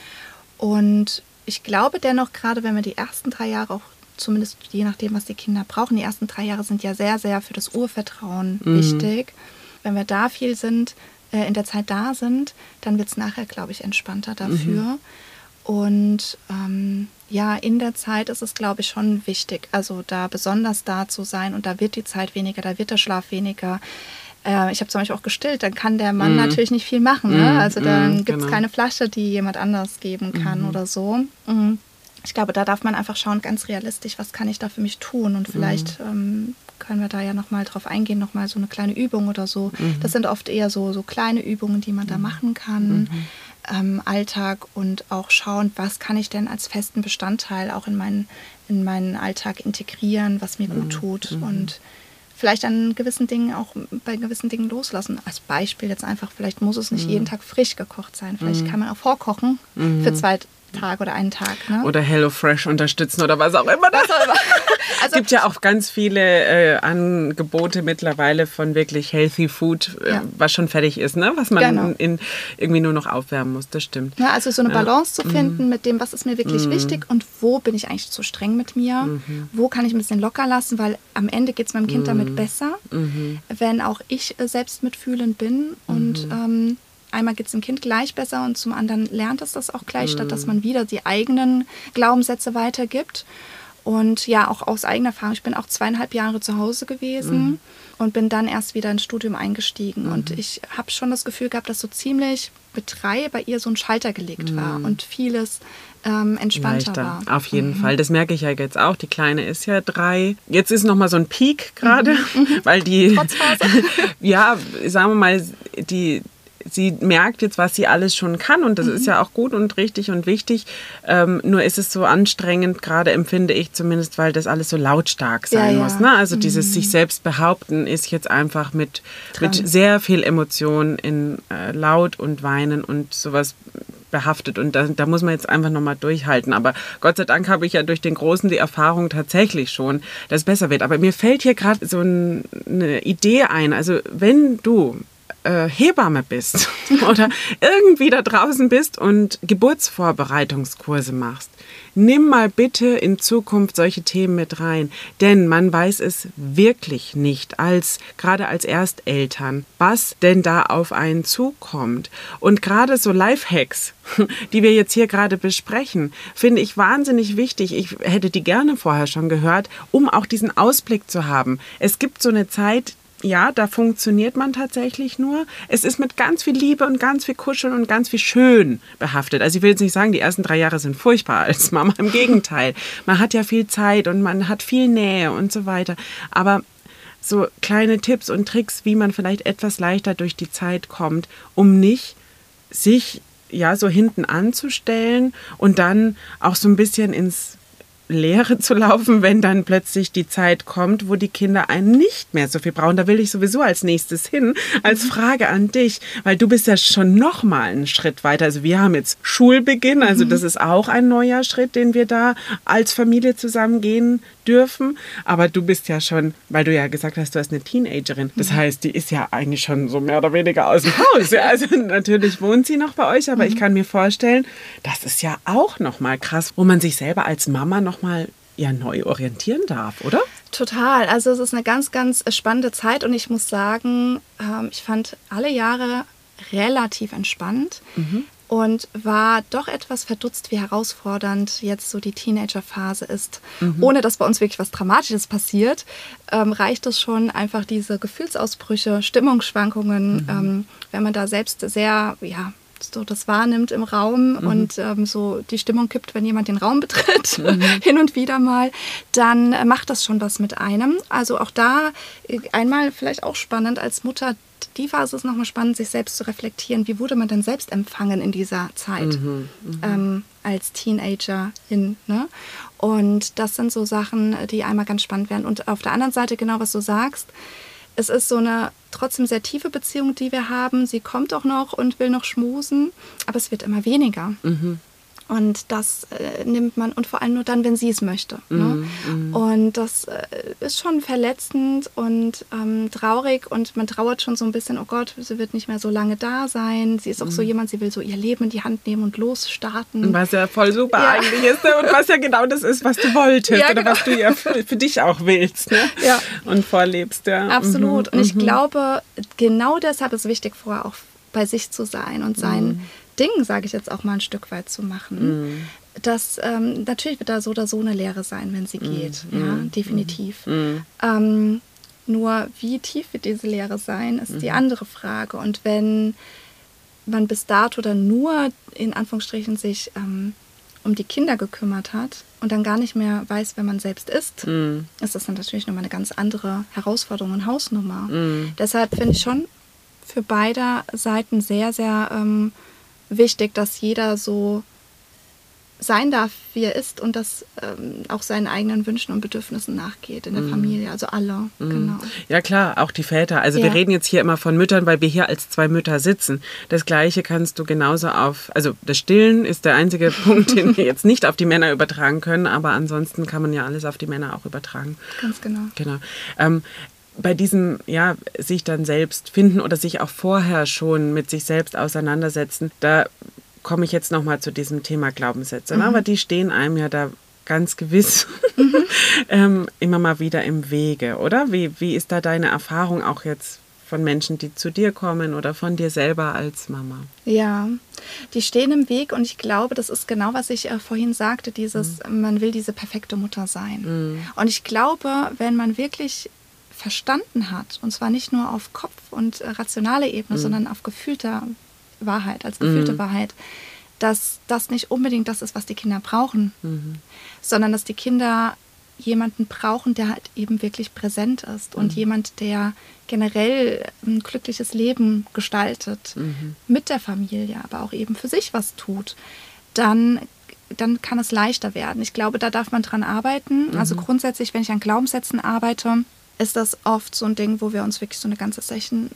Und ich glaube dennoch, gerade wenn wir die ersten drei Jahre auch zumindest je nachdem, was die Kinder brauchen, die ersten drei Jahre sind ja sehr, sehr für das Urvertrauen mhm. wichtig. Wenn wir da viel sind, äh, in der Zeit da sind, dann wird es nachher, glaube ich, entspannter dafür. Mhm. Und ähm, ja, in der Zeit ist es, glaube ich, schon wichtig, also da besonders da zu sein und da wird die Zeit weniger, da wird der Schlaf weniger. Äh, ich habe zum Beispiel auch gestillt, dann kann der Mann mm. natürlich nicht viel machen. Ne? Mm, also dann mm, gibt es genau. keine Flasche, die jemand anders geben kann -hmm. oder so. Mhm. Ich glaube, da darf man einfach schauen, ganz realistisch, was kann ich da für mich tun und vielleicht mhm. ähm, können wir da ja nochmal drauf eingehen, nochmal so eine kleine Übung oder so. Mhm. Das sind oft eher so, so kleine Übungen, die man da machen kann ähm, Alltag und auch schauen, was kann ich denn als festen Bestandteil auch in meinen, in meinen Alltag integrieren, was mir gut mhm. tut mhm. und vielleicht an gewissen Dingen auch bei gewissen Dingen loslassen. Als Beispiel jetzt einfach, vielleicht muss es nicht mhm. jeden Tag frisch gekocht sein. Vielleicht mhm. kann man auch vorkochen mhm. für zwei Tag oder einen Tag. Ne? Oder HelloFresh unterstützen oder was auch immer. Was auch immer. Also, es gibt ja auch ganz viele äh, Angebote mittlerweile von wirklich Healthy Food, äh, ja. was schon fertig ist, ne? was man genau. in, irgendwie nur noch aufwärmen muss. Das stimmt. Ja, also so eine Balance ja. zu finden mhm. mit dem, was ist mir wirklich mhm. wichtig und wo bin ich eigentlich zu streng mit mir, mhm. wo kann ich ein bisschen locker lassen, weil am Ende geht es meinem Kind damit mhm. besser, mhm. wenn auch ich äh, selbst mitfühlend bin und mhm. ähm, einmal geht es dem Kind gleich besser und zum anderen lernt es das auch gleich, mhm. statt dass man wieder die eigenen Glaubenssätze weitergibt. Und ja, auch aus eigener Erfahrung, ich bin auch zweieinhalb Jahre zu Hause gewesen mhm. und bin dann erst wieder ins Studium eingestiegen. Mhm. Und ich habe schon das Gefühl gehabt, dass so ziemlich mit drei bei ihr so ein Schalter gelegt war mhm. und vieles ähm, entspannter Leichter, war. Auf jeden mhm. Fall. Das merke ich ja jetzt auch. Die Kleine ist ja drei. Jetzt ist noch mal so ein Peak gerade, mhm. weil die, ja, sagen wir mal, die sie merkt jetzt, was sie alles schon kann und das mhm. ist ja auch gut und richtig und wichtig. Ähm, nur ist es so anstrengend, gerade empfinde ich zumindest, weil das alles so lautstark sein ja, muss. Ne? Also mhm. dieses sich selbst behaupten ist jetzt einfach mit, mit sehr viel Emotion in äh, Laut und Weinen und sowas behaftet und da, da muss man jetzt einfach nochmal durchhalten. Aber Gott sei Dank habe ich ja durch den Großen die Erfahrung tatsächlich schon, dass es besser wird. Aber mir fällt hier gerade so ein, eine Idee ein. Also wenn du äh, Hebamme bist oder irgendwie da draußen bist und Geburtsvorbereitungskurse machst, nimm mal bitte in Zukunft solche Themen mit rein, denn man weiß es wirklich nicht als gerade als Ersteltern, was denn da auf einen zukommt. Und gerade so Lifehacks, die wir jetzt hier gerade besprechen, finde ich wahnsinnig wichtig. Ich hätte die gerne vorher schon gehört, um auch diesen Ausblick zu haben. Es gibt so eine Zeit, ja, da funktioniert man tatsächlich nur. Es ist mit ganz viel Liebe und ganz viel Kuscheln und ganz viel Schön behaftet. Also ich will jetzt nicht sagen, die ersten drei Jahre sind furchtbar als Mama. Im Gegenteil. Man hat ja viel Zeit und man hat viel Nähe und so weiter. Aber so kleine Tipps und Tricks, wie man vielleicht etwas leichter durch die Zeit kommt, um nicht sich ja so hinten anzustellen und dann auch so ein bisschen ins Leere zu laufen, wenn dann plötzlich die Zeit kommt, wo die Kinder einen nicht mehr so viel brauchen. Da will ich sowieso als nächstes hin, als mhm. Frage an dich, weil du bist ja schon noch mal einen Schritt weiter. Also wir haben jetzt Schulbeginn, also mhm. das ist auch ein neuer Schritt, den wir da als Familie zusammen gehen dürfen. Aber du bist ja schon, weil du ja gesagt hast, du hast eine Teenagerin. Das mhm. heißt, die ist ja eigentlich schon so mehr oder weniger aus dem Haus. Also natürlich wohnt sie noch bei euch, aber ich kann mir vorstellen, das ist ja auch noch mal krass, wo man sich selber als Mama noch nochmal ja neu orientieren darf, oder? Total. Also es ist eine ganz, ganz spannende Zeit und ich muss sagen, ähm, ich fand alle Jahre relativ entspannt. Mhm. Und war doch etwas verdutzt, wie herausfordernd jetzt so die Teenagerphase ist. Mhm. Ohne dass bei uns wirklich was Dramatisches passiert, ähm, reicht es schon einfach diese Gefühlsausbrüche, Stimmungsschwankungen, mhm. ähm, wenn man da selbst sehr, ja, so das wahrnimmt im Raum mhm. und ähm, so die Stimmung kippt, wenn jemand den Raum betritt, mhm. hin und wieder mal, dann äh, macht das schon was mit einem. Also auch da äh, einmal vielleicht auch spannend als Mutter. Die Phase ist nochmal spannend, sich selbst zu reflektieren. Wie wurde man denn selbst empfangen in dieser Zeit mhm. mhm. ähm, als Teenagerin? Ne? Und das sind so Sachen, die einmal ganz spannend werden. Und auf der anderen Seite, genau was du sagst, es ist so eine trotzdem sehr tiefe Beziehung, die wir haben. Sie kommt auch noch und will noch schmusen, aber es wird immer weniger. Mhm. Und das äh, nimmt man, und vor allem nur dann, wenn sie es möchte. Mm, ne? mm. Und das äh, ist schon verletzend und ähm, traurig und man trauert schon so ein bisschen, oh Gott, sie wird nicht mehr so lange da sein. Sie ist auch mm. so jemand, sie will so ihr Leben in die Hand nehmen und losstarten. Was ja voll super ja. eigentlich ist ne? und was ja genau das ist, was du wolltest ja, oder genau. was du ja für, für, dich auch willst ne? ja. und vorlebst. Ja. Absolut. Mhm. Und ich mhm. glaube, genau deshalb ist es wichtig, vorher auch bei sich zu sein und sein mhm. Ding, sage ich jetzt auch mal ein Stück weit zu machen. Mm. Das ähm, natürlich wird da so oder so eine Lehre sein, wenn sie mm. geht. Mm. Ja, definitiv. Mm. Ähm, nur wie tief wird diese Lehre sein, ist die mhm. andere Frage. Und wenn man bis dato dann nur in Anführungsstrichen sich ähm, um die Kinder gekümmert hat und dann gar nicht mehr weiß, wer man selbst ist, mm. ist das dann natürlich nochmal eine ganz andere Herausforderung und Hausnummer. Mm. Deshalb finde ich schon für beide Seiten sehr, sehr ähm, wichtig, dass jeder so sein darf, wie er ist und das ähm, auch seinen eigenen Wünschen und Bedürfnissen nachgeht in der mm. Familie, also alle, mm. genau. Ja klar, auch die Väter. Also ja. wir reden jetzt hier immer von Müttern, weil wir hier als zwei Mütter sitzen. Das Gleiche kannst du genauso auf, also das Stillen ist der einzige Punkt, den wir jetzt nicht auf die Männer übertragen können, aber ansonsten kann man ja alles auf die Männer auch übertragen. Ganz genau. Genau. Ähm, bei diesem, ja, sich dann selbst finden oder sich auch vorher schon mit sich selbst auseinandersetzen, da komme ich jetzt nochmal zu diesem Thema Glaubenssätze. Mhm. Aber die stehen einem ja da ganz gewiss mhm. ähm, immer mal wieder im Wege, oder? Wie, wie ist da deine Erfahrung auch jetzt von Menschen, die zu dir kommen oder von dir selber als Mama? Ja, die stehen im Weg und ich glaube, das ist genau, was ich äh, vorhin sagte, dieses, mhm. man will diese perfekte Mutter sein. Mhm. Und ich glaube, wenn man wirklich verstanden hat, und zwar nicht nur auf Kopf- und äh, rationale Ebene, mhm. sondern auf gefühlter Wahrheit, als gefühlte mhm. Wahrheit, dass das nicht unbedingt das ist, was die Kinder brauchen, mhm. sondern dass die Kinder jemanden brauchen, der halt eben wirklich präsent ist und mhm. jemand, der generell ein glückliches Leben gestaltet mhm. mit der Familie, aber auch eben für sich was tut, dann dann kann es leichter werden. Ich glaube, da darf man dran arbeiten. Also mhm. grundsätzlich, wenn ich an Glaubenssätzen arbeite, ist das oft so ein Ding, wo wir uns wirklich so eine ganze Session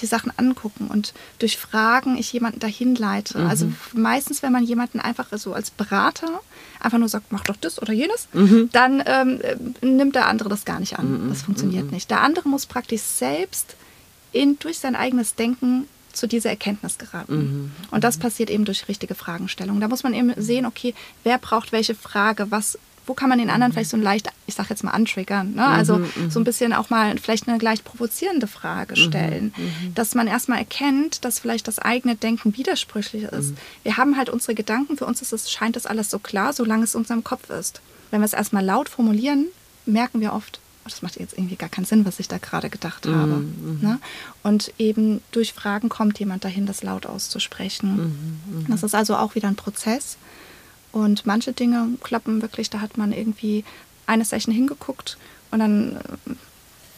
die Sachen angucken und durch Fragen ich jemanden dahin leite. Mhm. Also meistens, wenn man jemanden einfach so als Berater einfach nur sagt, mach doch das oder jenes, mhm. dann ähm, nimmt der andere das gar nicht an. Mhm. Das funktioniert mhm. nicht. Der andere muss praktisch selbst in, durch sein eigenes Denken zu dieser Erkenntnis geraten. Mhm. Und das passiert eben durch richtige Fragestellungen. Da muss man eben sehen, okay, wer braucht welche Frage, was wo kann man den anderen vielleicht so ein leicht, ich sag jetzt mal, antriggern. Ne? Also mhm, mhm, so ein bisschen auch mal vielleicht eine leicht provozierende Frage mhm, stellen. Mhm, dass man erstmal erkennt, dass vielleicht das eigene Denken widersprüchlich ist. Mhm. Wir haben halt unsere Gedanken, für uns ist es, scheint das alles so klar, solange es in unserem Kopf ist. Wenn wir es erstmal laut formulieren, merken wir oft, oh, das macht jetzt irgendwie gar keinen Sinn, was ich da gerade gedacht mhm, habe. Ne? Und eben durch Fragen kommt jemand dahin, das laut auszusprechen. Das ist also auch wieder ein Prozess. Und manche Dinge klappen wirklich, da hat man irgendwie eine Session hingeguckt und dann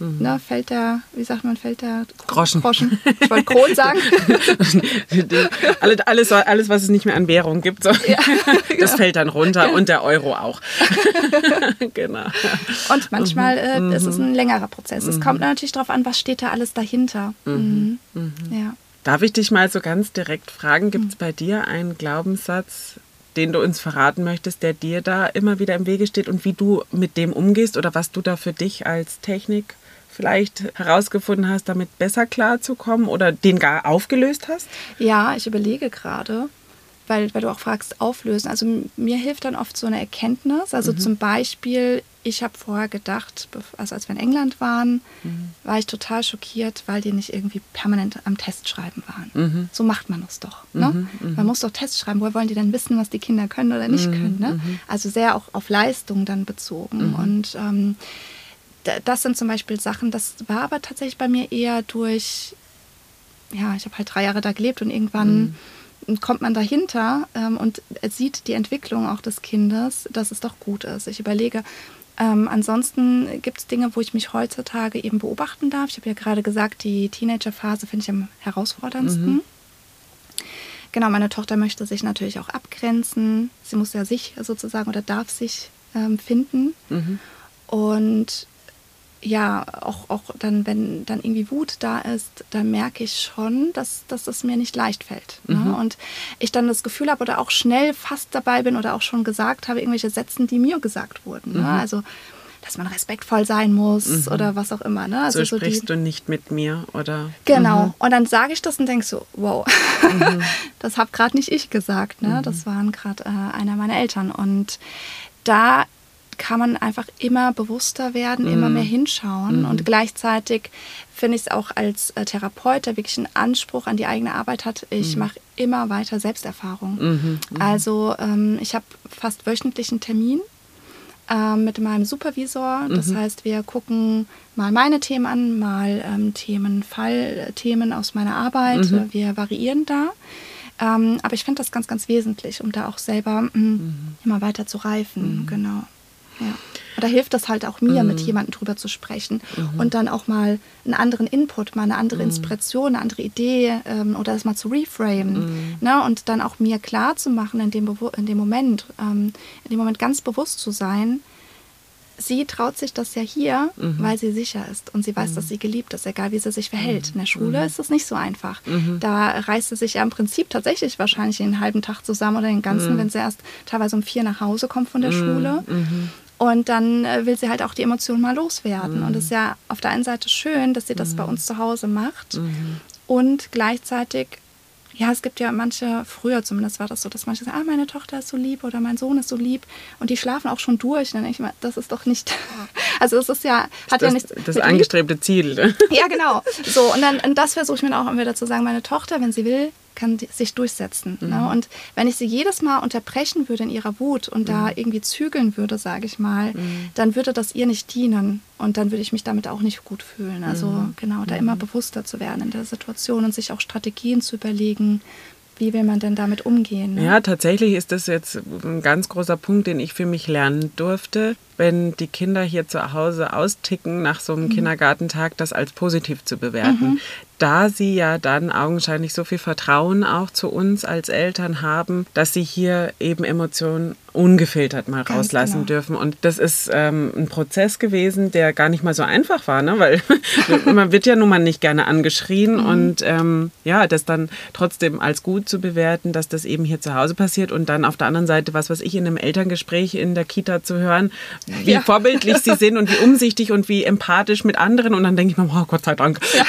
mhm. ne, fällt der, wie sagt man, fällt der Groschen. Groschen. Ich wollte Kron sagen. alles, alles, alles, was es nicht mehr an Währung gibt, so. ja, das fällt dann runter und der Euro auch. genau. Und manchmal äh, mhm. ist es ein längerer Prozess. Es kommt mhm. natürlich darauf an, was steht da alles dahinter. Mhm. mhm. Ja. Darf ich dich mal so ganz direkt fragen, gibt es bei dir einen Glaubenssatz, den du uns verraten möchtest, der dir da immer wieder im Wege steht und wie du mit dem umgehst oder was du da für dich als Technik vielleicht herausgefunden hast, damit besser klarzukommen oder den gar aufgelöst hast? Ja, ich überlege gerade weil, weil du auch fragst, auflösen. Also mir hilft dann oft so eine Erkenntnis. Also mhm. zum Beispiel, ich habe vorher gedacht, also als wir in England waren, mhm. war ich total schockiert, weil die nicht irgendwie permanent am Test schreiben waren. Mhm. So macht man das doch. Ne? Mhm, mhm. Man muss doch Tests schreiben. Woher wollen die denn wissen, was die Kinder können oder nicht mhm, können? Ne? Also sehr auch auf Leistung dann bezogen. Und ähm, das sind zum Beispiel Sachen, das war aber tatsächlich bei mir eher durch, ja, ich habe halt drei Jahre da gelebt und irgendwann kommt man dahinter ähm, und sieht die Entwicklung auch des Kindes, dass es doch gut ist. Ich überlege, ähm, ansonsten gibt es Dinge, wo ich mich heutzutage eben beobachten darf. Ich habe ja gerade gesagt, die Teenagerphase finde ich am herausforderndsten. Mhm. Genau, meine Tochter möchte sich natürlich auch abgrenzen. Sie muss ja sich sozusagen oder darf sich ähm, finden. Mhm. Und ja, auch, auch dann, wenn dann irgendwie Wut da ist, dann merke ich schon, dass, dass es mir nicht leicht fällt. Ne? Mhm. Und ich dann das Gefühl habe oder auch schnell fast dabei bin oder auch schon gesagt habe, irgendwelche Sätze, die mir gesagt wurden. Ne? Mhm. Ne? Also, dass man respektvoll sein muss mhm. oder was auch immer. Ne? Also so sprichst so die, du nicht mit mir oder? Genau. Mhm. Und dann sage ich das und denke so, wow, mhm. das habe gerade nicht ich gesagt. Ne? Mhm. Das waren gerade äh, einer meiner Eltern. Und da kann man einfach immer bewusster werden, mhm. immer mehr hinschauen. Mhm. Und gleichzeitig finde ich es auch als äh, Therapeut, der wirklich einen Anspruch an die eigene Arbeit hat, ich mhm. mache immer weiter Selbsterfahrung. Mhm. Mhm. Also ähm, ich habe fast wöchentlichen Termin äh, mit meinem Supervisor. Das mhm. heißt, wir gucken mal meine Themen an, mal ähm, Themen, Fallthemen aus meiner Arbeit. Wir variieren da. Ähm, aber ich finde das ganz, ganz wesentlich, um da auch selber mh, mm, immer weiter zu reifen. Genau. Ja. Und da hilft das halt auch mir, mhm. mit jemandem drüber zu sprechen mhm. und dann auch mal einen anderen Input, mal eine andere mhm. Inspiration, eine andere Idee ähm, oder das mal zu reframen. Mhm. Ne? Und dann auch mir klar zu machen, in dem, in dem Moment, ähm, in dem Moment ganz bewusst zu sein, sie traut sich das ja hier, mhm. weil sie sicher ist und sie weiß, mhm. dass sie geliebt ist, egal wie sie sich verhält. Mhm. In der Schule mhm. ist das nicht so einfach. Da reißt sie sich ja im Prinzip tatsächlich wahrscheinlich den halben Tag zusammen oder den ganzen, wenn sie erst teilweise um vier nach Hause kommt von der Schule. Und dann äh, will sie halt auch die Emotionen mal loswerden. Mhm. Und es ist ja auf der einen Seite schön, dass sie das mhm. bei uns zu Hause macht. Mhm. Und gleichzeitig, ja, es gibt ja manche, früher zumindest war das so, dass manche sagen, ah, meine Tochter ist so lieb oder mein Sohn ist so lieb. Und die schlafen auch schon durch. Und dann denke ich mir, das ist doch nicht, also es ist ja, hat das, ja nichts. Das angestrebte lieb. Ziel. Ne? Ja, genau. So, und dann und das versuche ich mir auch immer wieder zu sagen, meine Tochter, wenn sie will, kann sich durchsetzen. Ne? Mhm. Ne? Und wenn ich sie jedes Mal unterbrechen würde in ihrer Wut und mhm. da irgendwie zügeln würde, sage ich mal, mhm. dann würde das ihr nicht dienen und dann würde ich mich damit auch nicht gut fühlen. Also mhm. genau, da immer mhm. bewusster zu werden in der Situation und sich auch Strategien zu überlegen, wie will man denn damit umgehen? Ne? Ja, tatsächlich ist das jetzt ein ganz großer Punkt, den ich für mich lernen durfte wenn die Kinder hier zu Hause austicken nach so einem mhm. Kindergartentag, das als positiv zu bewerten. Mhm. Da sie ja dann augenscheinlich so viel Vertrauen auch zu uns als Eltern haben, dass sie hier eben Emotionen ungefiltert mal Ganz rauslassen genau. dürfen. Und das ist ähm, ein Prozess gewesen, der gar nicht mal so einfach war, ne? weil man wird ja nun mal nicht gerne angeschrien mhm. und ähm, ja, das dann trotzdem als gut zu bewerten, dass das eben hier zu Hause passiert und dann auf der anderen Seite, was weiß ich, in einem Elterngespräch in der Kita zu hören, wie ja. vorbildlich sie sind und wie umsichtig und wie empathisch mit anderen. Und dann denke ich mir, oh Gott sei Dank. Ja.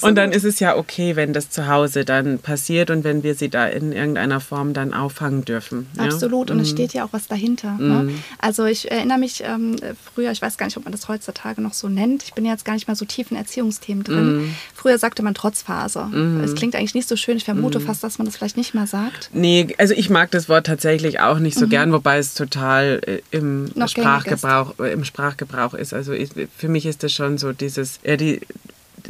und dann ist es ja okay, wenn das zu Hause dann passiert und wenn wir sie da in irgendeiner Form dann auffangen dürfen. Absolut. Ja? Mhm. es steht ja auch was dahinter. Ne? Mhm. Ne? Also ich erinnere mich ähm, früher, ich weiß gar nicht, ob man das heutzutage noch so nennt. Ich bin jetzt gar nicht mal so tief in Erziehungsthemen drin. Mhm. Früher sagte man Trotzphase. Mhm. Es klingt eigentlich nicht so schön. Ich vermute mhm. fast, dass man das vielleicht nicht mehr sagt. Nee, also ich mag das Wort tatsächlich auch nicht so mhm. gern, wobei es total äh, im, Sprachgebrauch, äh, im Sprachgebrauch ist. Also ich, für mich ist das schon so dieses, ja, die,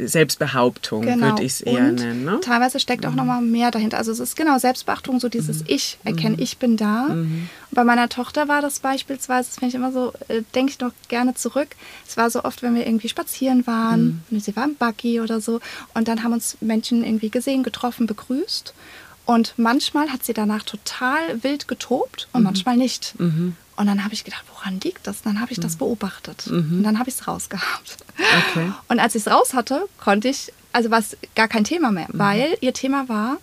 Selbstbehauptung, genau. würde ich es eher und nennen. Ne? Teilweise steckt auch mhm. nochmal mehr dahinter. Also es ist genau Selbstbeachtung, so dieses mhm. Ich erkennen, mhm. ich bin da. Mhm. Bei meiner Tochter war das beispielsweise, das finde ich immer so, äh, denke ich noch gerne zurück. Es war so oft, wenn wir irgendwie spazieren waren, mhm. sie war im Buggy oder so, und dann haben uns Menschen irgendwie gesehen, getroffen, begrüßt. Und manchmal hat sie danach total wild getobt und mhm. manchmal nicht. Mhm. Und dann habe ich gedacht, woran liegt das? Dann habe ich das mhm. beobachtet. Mhm. Und dann habe ich es rausgehabt. Okay. Und als ich es raus hatte, konnte ich, also war es gar kein Thema mehr, mhm. weil ihr Thema war,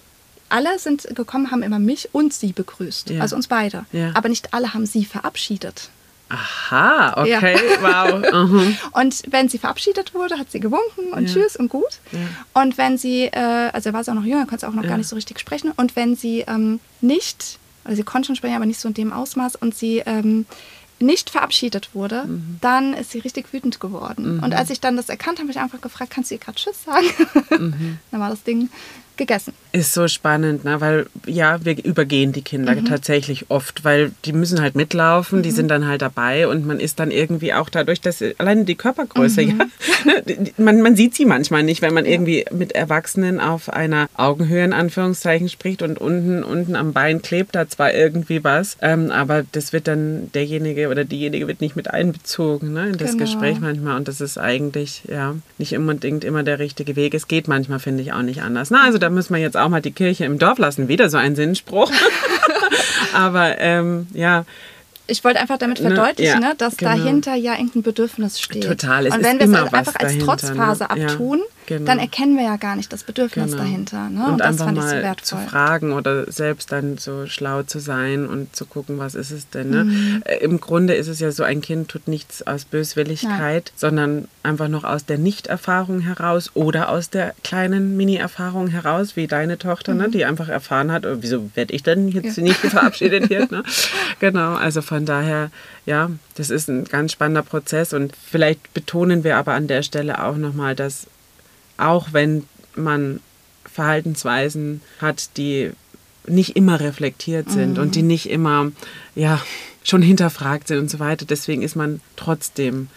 alle sind gekommen, haben immer mich und sie begrüßt. Ja. Also uns beide. Ja. Aber nicht alle haben sie verabschiedet. Aha, okay, ja. wow. -huh. Und wenn sie verabschiedet wurde, hat sie gewunken und ja. tschüss und gut. Ja. Und wenn sie, äh, also war sie auch noch jünger, konnte auch noch gar nicht so richtig sprechen. Und wenn sie ähm, nicht, also sie konnte schon sprechen, aber nicht so in dem Ausmaß und sie ähm, nicht verabschiedet wurde, mhm. dann ist sie richtig wütend geworden. Mhm. Und als ich dann das erkannt habe, habe ich einfach gefragt, kannst du ihr gerade Tschüss sagen? Mhm. dann war das Ding gegessen. Ist so spannend, ne? weil ja, wir übergehen die Kinder mhm. tatsächlich oft, weil die müssen halt mitlaufen, mhm. die sind dann halt dabei und man ist dann irgendwie auch dadurch, dass alleine die Körpergröße, mhm. ja, ne, man, man sieht sie manchmal nicht, wenn man ja. irgendwie mit Erwachsenen auf einer Augenhöhe in Anführungszeichen spricht und unten, unten am Bein klebt da zwar irgendwie was, ähm, aber das wird dann derjenige oder diejenige wird nicht mit einbezogen ne, in das genau. Gespräch manchmal und das ist eigentlich ja nicht unbedingt immer der richtige Weg. Es geht manchmal, finde ich, auch nicht anders. Na, also da müssen wir jetzt auch mal die Kirche im Dorf lassen. Wieder so ein Sinnspruch. Aber ähm, ja, ich wollte einfach damit ne, verdeutlichen, ne, ja, dass genau. dahinter ja irgendein Bedürfnis steht. Total. Es und wenn wir es einfach als dahinter, Trotzphase ne? abtun, ja, genau. dann erkennen wir ja gar nicht das Bedürfnis genau. dahinter. Ne? Und, und das einfach fand mal ich so wertvoll. zu fragen oder selbst dann so schlau zu sein und zu gucken, was ist es denn. Ne? Mhm. Äh, Im Grunde ist es ja so, ein Kind tut nichts aus Böswilligkeit, Nein. sondern einfach noch aus der Nichterfahrung heraus oder aus der kleinen Mini-Erfahrung heraus, wie deine Tochter, ne, mhm. ne, die einfach erfahren hat, oh, wieso werde ich denn jetzt ja. nicht verabschiedet hier? Ne? Genau, also von daher, ja, das ist ein ganz spannender Prozess und vielleicht betonen wir aber an der Stelle auch nochmal, dass auch wenn man Verhaltensweisen hat, die nicht immer reflektiert sind mhm. und die nicht immer, ja, schon hinterfragt sind und so weiter, deswegen ist man trotzdem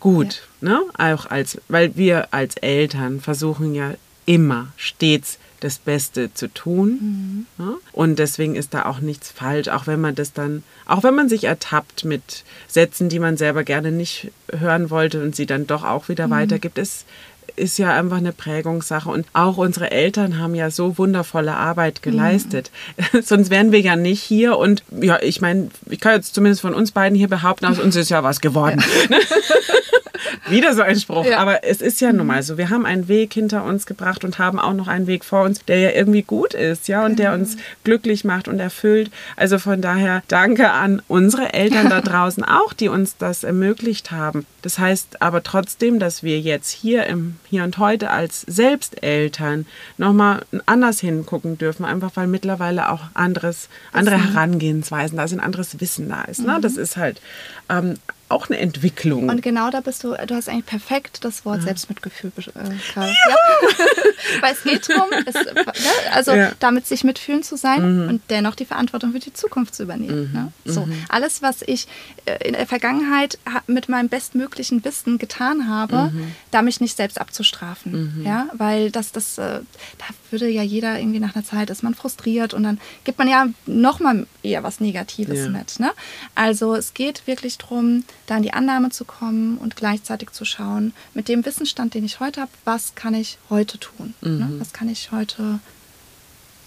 gut, ja. ne? Auch als, weil wir als Eltern versuchen ja immer stets das Beste zu tun. Mhm. Ja? Und deswegen ist da auch nichts falsch, auch wenn man das dann, auch wenn man sich ertappt mit Sätzen, die man selber gerne nicht hören wollte und sie dann doch auch wieder mhm. weitergibt, ist, ist ja einfach eine Prägungssache. Und auch unsere Eltern haben ja so wundervolle Arbeit geleistet. Mhm. Sonst wären wir ja nicht hier. Und ja, ich meine, ich kann jetzt zumindest von uns beiden hier behaupten, aus uns ist ja was geworden. Ja. Wieder so ein Spruch. Ja. Aber es ist ja nun mal so. Wir haben einen Weg hinter uns gebracht und haben auch noch einen Weg vor uns, der ja irgendwie gut ist, ja, und der genau. uns glücklich macht und erfüllt. Also von daher danke an unsere Eltern da draußen auch, die uns das ermöglicht haben. Das heißt aber trotzdem, dass wir jetzt hier im Hier und Heute als Selbsteltern nochmal anders hingucken dürfen, einfach weil mittlerweile auch anderes, andere Herangehensweisen da sind, anderes Wissen da ist. Ne? Mhm. Das ist halt ähm, auch eine Entwicklung. Und genau da bist du, du hast eigentlich perfekt das Wort ja. Selbstmitgefühl äh, ja. Weil es geht darum, ne? also ja. damit sich mitfühlen zu sein mhm. und dennoch die Verantwortung für die Zukunft zu übernehmen. Mhm. Ne? So, mhm. alles, was ich äh, in der Vergangenheit mit meinem bestmöglichen Wissen getan habe, mhm. da mich nicht selbst abzustrafen. Mhm. Ja? Weil das, das, äh, da würde ja jeder irgendwie nach einer Zeit, ist man frustriert und dann gibt man ja nochmal eher was Negatives mit. Ne? Also es geht wirklich darum, da in die Annahme zu kommen und gleichzeitig zu schauen, mit dem Wissensstand, den ich heute habe, was kann ich heute tun? Ne? Mhm. Ne? Was kann ich heute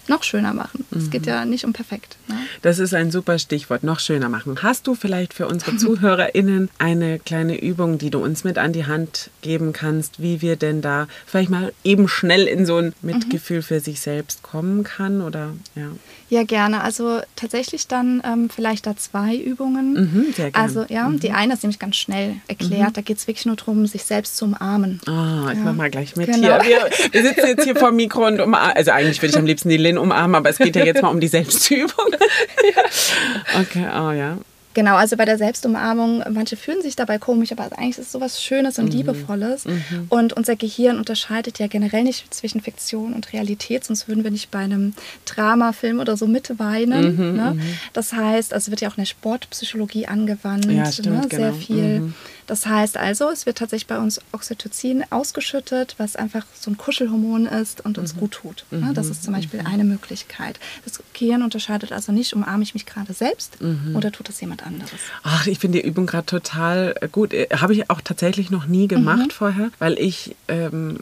noch schöner machen. Es mhm. geht ja nicht um perfekt. Ne? Das ist ein super Stichwort, noch schöner machen. Hast du vielleicht für unsere ZuhörerInnen eine kleine Übung, die du uns mit an die Hand geben kannst, wie wir denn da vielleicht mal eben schnell in so ein Mitgefühl mhm. für sich selbst kommen kann? Oder ja. Ja, gerne. Also tatsächlich dann ähm, vielleicht da zwei Übungen. Mhm, sehr gerne. Also ja, mhm. die eine ist nämlich ganz schnell erklärt. Mhm. Da geht es wirklich nur darum, sich selbst zu umarmen. Ah, ich ja. mach mal gleich mit genau. hier. Wir, wir, sitzen jetzt hier vor dem Mikro und umarmen. Also eigentlich würde ich am liebsten die Lin umarmen, aber es geht ja jetzt mal um die Selbstübung. ja. Okay, oh ja. Genau, also bei der Selbstumarmung, manche fühlen sich dabei komisch, aber eigentlich ist es sowas Schönes und mhm. Liebevolles. Mhm. Und unser Gehirn unterscheidet ja generell nicht zwischen Fiktion und Realität, sonst würden wir nicht bei einem Dramafilm oder so mitweinen. Mhm, ne? Mhm. Das heißt, also wird ja auch in der Sportpsychologie angewandt, ja, stimmt, ne? sehr genau. viel. Das heißt also, es wird tatsächlich bei uns Oxytocin ausgeschüttet, was einfach so ein Kuschelhormon ist und uns mhm. gut tut. Mhm. Das ist zum Beispiel mhm. eine Möglichkeit. Das Gehirn unterscheidet also nicht, umarme ich mich gerade selbst mhm. oder tut das jemand anderes. Ach, ich finde die Übung gerade total äh, gut. Äh, habe ich auch tatsächlich noch nie gemacht mhm. vorher, weil ich ähm,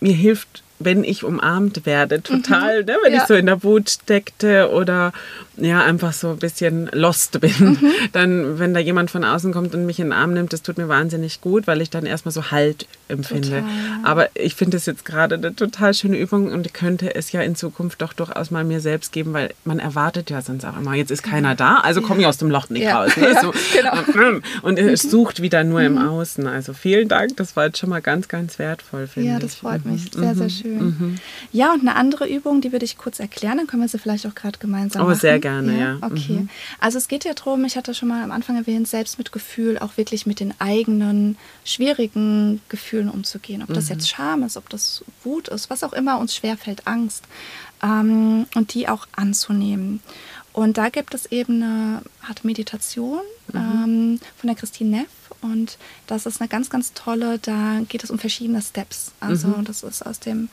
mir hilft wenn ich umarmt werde, total, mhm. ne? wenn ja. ich so in der Wut steckte oder ja, einfach so ein bisschen lost bin. Mhm. Dann, wenn da jemand von außen kommt und mich in den Arm nimmt, das tut mir wahnsinnig gut, weil ich dann erstmal so Halt empfinde. Total. Aber ich finde es jetzt gerade eine total schöne Übung und könnte es ja in Zukunft doch durchaus mal mir selbst geben, weil man erwartet ja sonst auch immer, jetzt ist keiner da, also komme ich aus dem Loch nicht ja. raus. Ne? So, genau. Und es sucht wieder nur im mhm. Außen. Also vielen Dank, das war jetzt schon mal ganz, ganz wertvoll, finde ich. Ja, das freut mich. Sehr, sehr mhm. Schön. Mhm. Ja, und eine andere Übung, die würde ich kurz erklären, dann können wir sie vielleicht auch gerade gemeinsam oh, machen. Oh, sehr gerne, ja. ja. Okay. Mhm. Also es geht ja darum, ich hatte schon mal am Anfang erwähnt, Selbstmitgefühl, auch wirklich mit den eigenen schwierigen Gefühlen umzugehen. Ob das mhm. jetzt Scham ist, ob das Wut ist, was auch immer uns schwerfällt, Angst. Ähm, und die auch anzunehmen. Und da gibt es eben eine Art Meditation mhm. ähm, von der Christine Neff. Und das ist eine ganz, ganz tolle, da geht es um verschiedene Steps. Also mhm. das ist aus dem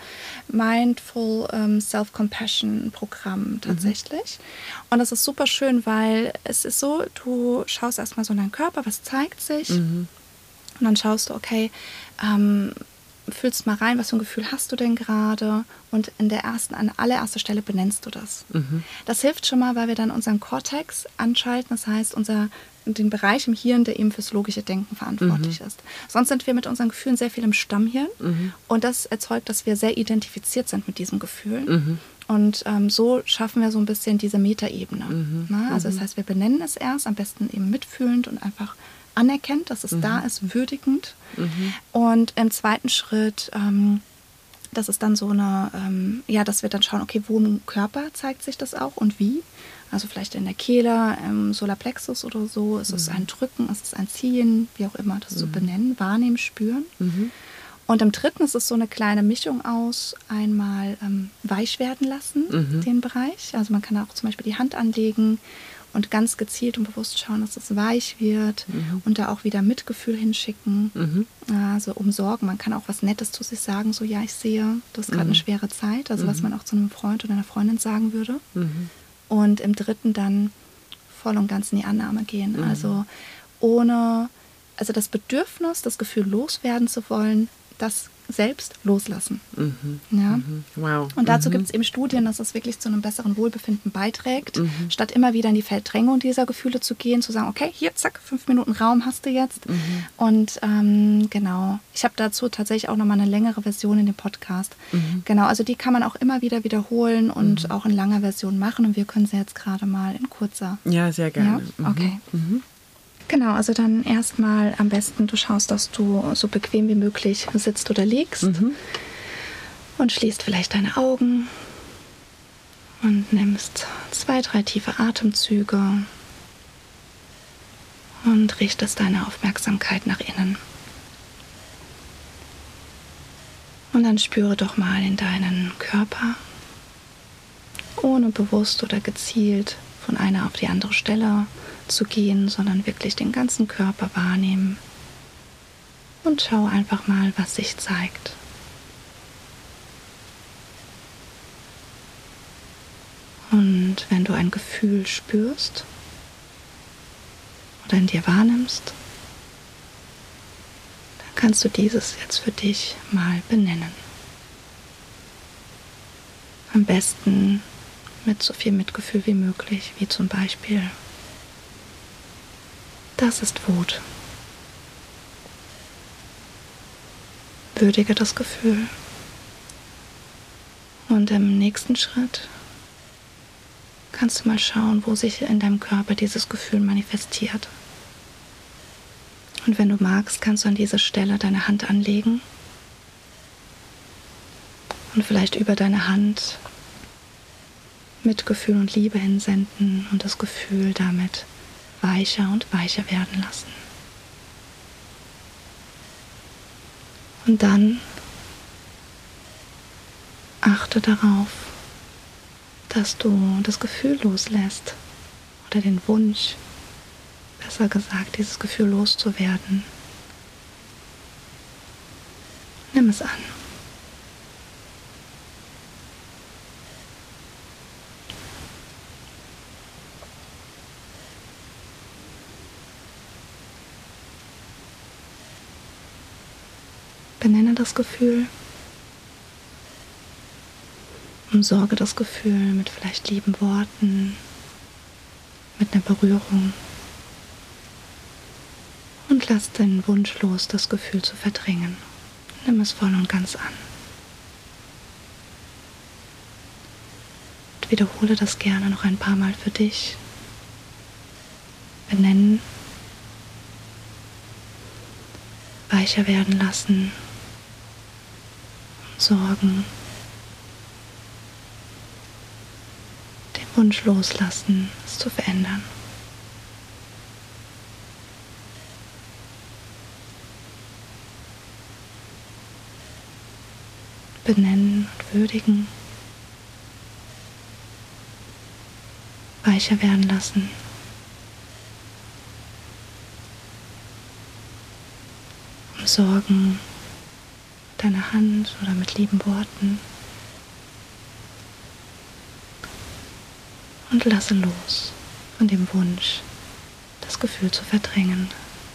Mindful ähm, Self-Compassion-Programm mhm. tatsächlich. Mhm. Und das ist super schön, weil es ist so, du schaust erstmal so in deinen Körper, was zeigt sich. Mhm. Und dann schaust du, okay, ähm, fühlst mal rein, was für ein Gefühl hast du denn gerade und in der ersten, an allererster Stelle benennst du das. Mhm. Das hilft schon mal, weil wir dann unseren Cortex anschalten, das heißt unser, den Bereich im Hirn, der eben fürs logische Denken verantwortlich mhm. ist. Sonst sind wir mit unseren Gefühlen sehr viel im Stammhirn mhm. und das erzeugt, dass wir sehr identifiziert sind mit diesem Gefühl. Mhm. Und ähm, so schaffen wir so ein bisschen diese Metaebene. Mhm. Ne? Also das mhm. heißt, wir benennen es erst, am besten eben mitfühlend und einfach anerkennt, dass es mhm. da ist, würdigend. Mhm. Und im zweiten Schritt, ähm, das ist dann so eine, ähm, ja, dass wir dann schauen, okay, wo im Körper zeigt sich das auch und wie. Also vielleicht in der Kehle, im Solarplexus oder so. Ist es mhm. ein Drücken, ist es ein Ziehen, wie auch immer, das zu so mhm. benennen, wahrnehmen, spüren. Mhm. Und im dritten ist es so eine kleine Mischung aus einmal ähm, weich werden lassen, mhm. den Bereich. Also man kann auch zum Beispiel die Hand anlegen und ganz gezielt und bewusst schauen, dass es weich wird mhm. und da auch wieder Mitgefühl hinschicken. Mhm. Also umsorgen. Man kann auch was Nettes zu sich sagen, so ja, ich sehe, das ist gerade mhm. eine schwere Zeit, also was mhm. man auch zu einem Freund oder einer Freundin sagen würde. Und im dritten dann voll und ganz in die Annahme gehen. Mhm. Also ohne, also das Bedürfnis, das Gefühl loswerden zu wollen, das selbst loslassen. Mhm. Ja? Mhm. Wow. Und dazu mhm. gibt es eben Studien, dass es wirklich zu einem besseren Wohlbefinden beiträgt, mhm. statt immer wieder in die Verdrängung dieser Gefühle zu gehen, zu sagen, okay, hier, zack, fünf Minuten Raum hast du jetzt. Mhm. Und ähm, genau, ich habe dazu tatsächlich auch nochmal eine längere Version in dem Podcast. Mhm. Genau, also die kann man auch immer wieder wiederholen und auch in langer Version machen. Und wir können sie jetzt gerade mal in kurzer. Ja, sehr gerne. Ja? Okay. Genau, also dann erstmal am besten, du schaust, dass du so bequem wie möglich sitzt oder liegst. Mhm. und schließt vielleicht deine Augen. Und nimmst zwei, drei tiefe Atemzüge. Und richtest deine Aufmerksamkeit nach innen. Und dann spüre doch mal in deinen Körper, ohne bewusst oder gezielt von einer auf die andere Stelle zu gehen, sondern wirklich den ganzen Körper wahrnehmen und schau einfach mal, was sich zeigt. Und wenn du ein Gefühl spürst oder in dir wahrnimmst, dann kannst du dieses jetzt für dich mal benennen. Am besten mit so viel Mitgefühl wie möglich, wie zum Beispiel, das ist Wut. Würdige das Gefühl. Und im nächsten Schritt kannst du mal schauen, wo sich in deinem Körper dieses Gefühl manifestiert. Und wenn du magst, kannst du an diese Stelle deine Hand anlegen und vielleicht über deine Hand Mitgefühl und Liebe hinsenden und das Gefühl damit weicher und weicher werden lassen. Und dann achte darauf, dass du das Gefühl loslässt oder den Wunsch, besser gesagt, dieses Gefühl loszuwerden. Nimm es an. Benenne das Gefühl. Umsorge das Gefühl mit vielleicht lieben Worten, mit einer Berührung. Und lass den Wunsch los, das Gefühl zu verdrängen. Nimm es voll und ganz an. Und wiederhole das gerne noch ein paar Mal für dich. Benennen, weicher werden lassen Sorgen, den Wunsch loslassen, es zu verändern. Benennen und würdigen, weicher werden lassen. Sorgen deine Hand oder mit lieben Worten. Und lasse los von dem Wunsch, das Gefühl zu verdrängen.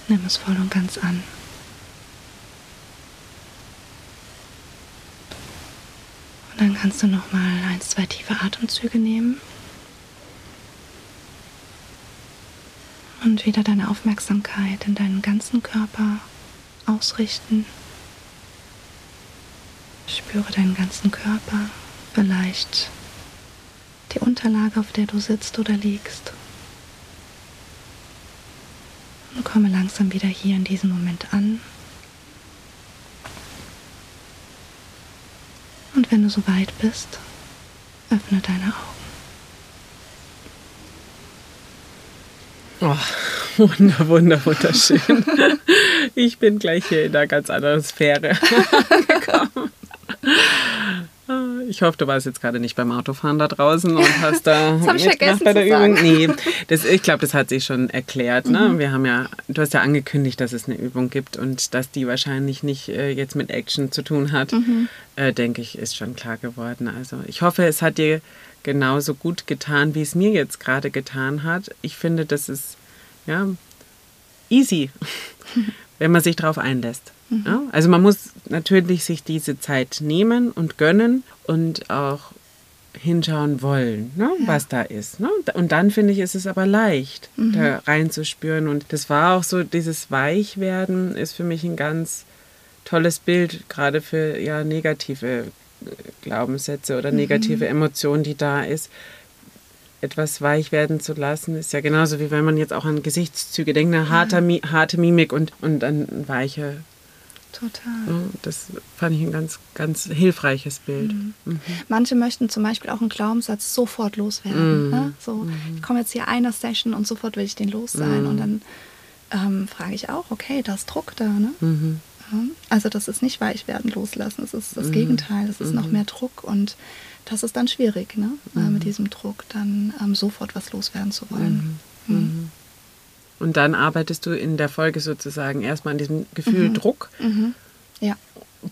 Nimm es voll und ganz an. Und dann kannst du noch mal ein, zwei tiefe Atemzüge nehmen. Und wieder deine Aufmerksamkeit in deinen ganzen Körper ausrichten. Spüre deinen ganzen Körper, vielleicht die Unterlage, auf der du sitzt oder liegst. Und komme langsam wieder hier in diesem Moment an. Und wenn du soweit bist, öffne deine Augen. Oh, wunder, wunder, wunderschön. Ich bin gleich hier in einer ganz anderen Sphäre angekommen. Ich hoffe, du warst jetzt gerade nicht beim Autofahren da draußen und hast da das ich vergessen bei der Übung. Nee, das, ich glaube, das hat sich schon erklärt. Ne? Mhm. Wir haben ja, du hast ja angekündigt, dass es eine Übung gibt und dass die wahrscheinlich nicht äh, jetzt mit Action zu tun hat, mhm. äh, denke ich, ist schon klar geworden. Also ich hoffe, es hat dir genauso gut getan, wie es mir jetzt gerade getan hat. Ich finde, das ist ja easy, wenn man sich darauf einlässt. Mhm. Ja? Also man muss natürlich sich diese Zeit nehmen und gönnen und auch hinschauen wollen, ne, ja. was da ist. Ne? Und dann finde ich, ist es aber leicht, mhm. da reinzuspüren. Und das war auch so, dieses Weichwerden ist für mich ein ganz tolles Bild, gerade für ja negative äh, Glaubenssätze oder negative mhm. Emotionen, die da ist. Etwas weich werden zu lassen, ist ja genauso wie wenn man jetzt auch an Gesichtszüge denkt, eine harte, ja. harte Mimik und, und ein weiche Total. Das fand ich ein ganz, ganz hilfreiches Bild. Mhm. Mhm. Manche möchten zum Beispiel auch einen Glaubenssatz sofort loswerden. Mhm. Ne? So, mhm. ich komme jetzt hier einer Session und sofort will ich den los sein. Mhm. Und dann ähm, frage ich auch, okay, da ist Druck da. Ne? Mhm. Also das ist nicht weich werden, loslassen. Es ist das Gegenteil. Es ist noch mehr Druck und das ist dann schwierig, ne? Äh, mit diesem Druck dann ähm, sofort was loswerden zu wollen. Und dann arbeitest du in der Folge sozusagen erstmal an diesem Gefühl mhm. Druck. Mhm. Ja.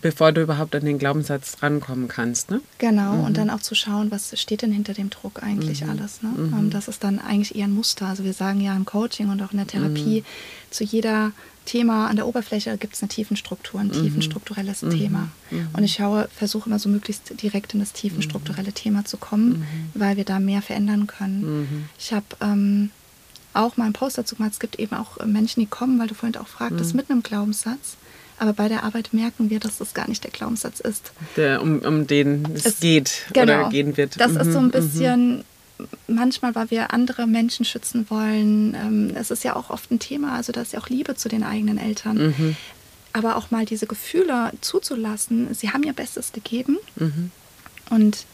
Bevor du überhaupt an den Glaubenssatz rankommen kannst, ne? Genau, mhm. und dann auch zu schauen, was steht denn hinter dem Druck eigentlich mhm. alles. Ne? Mhm. Ähm, das ist dann eigentlich eher ein Muster. Also wir sagen ja im Coaching und auch in der Therapie, mhm. zu jeder Thema an der Oberfläche gibt es eine Tiefenstruktur, ein mhm. tiefenstrukturelles mhm. Thema. Mhm. Und ich schaue, versuche immer so möglichst direkt in das tiefenstrukturelle mhm. Thema zu kommen, mhm. weil wir da mehr verändern können. Mhm. Ich habe ähm, auch mal einen Post dazu gemacht, es gibt eben auch Menschen, die kommen, weil du vorhin auch fragtest, mit einem Glaubenssatz. Aber bei der Arbeit merken wir, dass das gar nicht der Glaubenssatz ist. Der, um, um den es, es geht genau, oder gehen wird. Das ist so ein bisschen manchmal, weil wir andere Menschen schützen wollen. Ähm, es ist ja auch oft ein Thema, also da ist ja auch Liebe zu den eigenen Eltern. Mhm. Aber auch mal diese Gefühle zuzulassen, sie haben ihr Bestes gegeben. Mhm. Und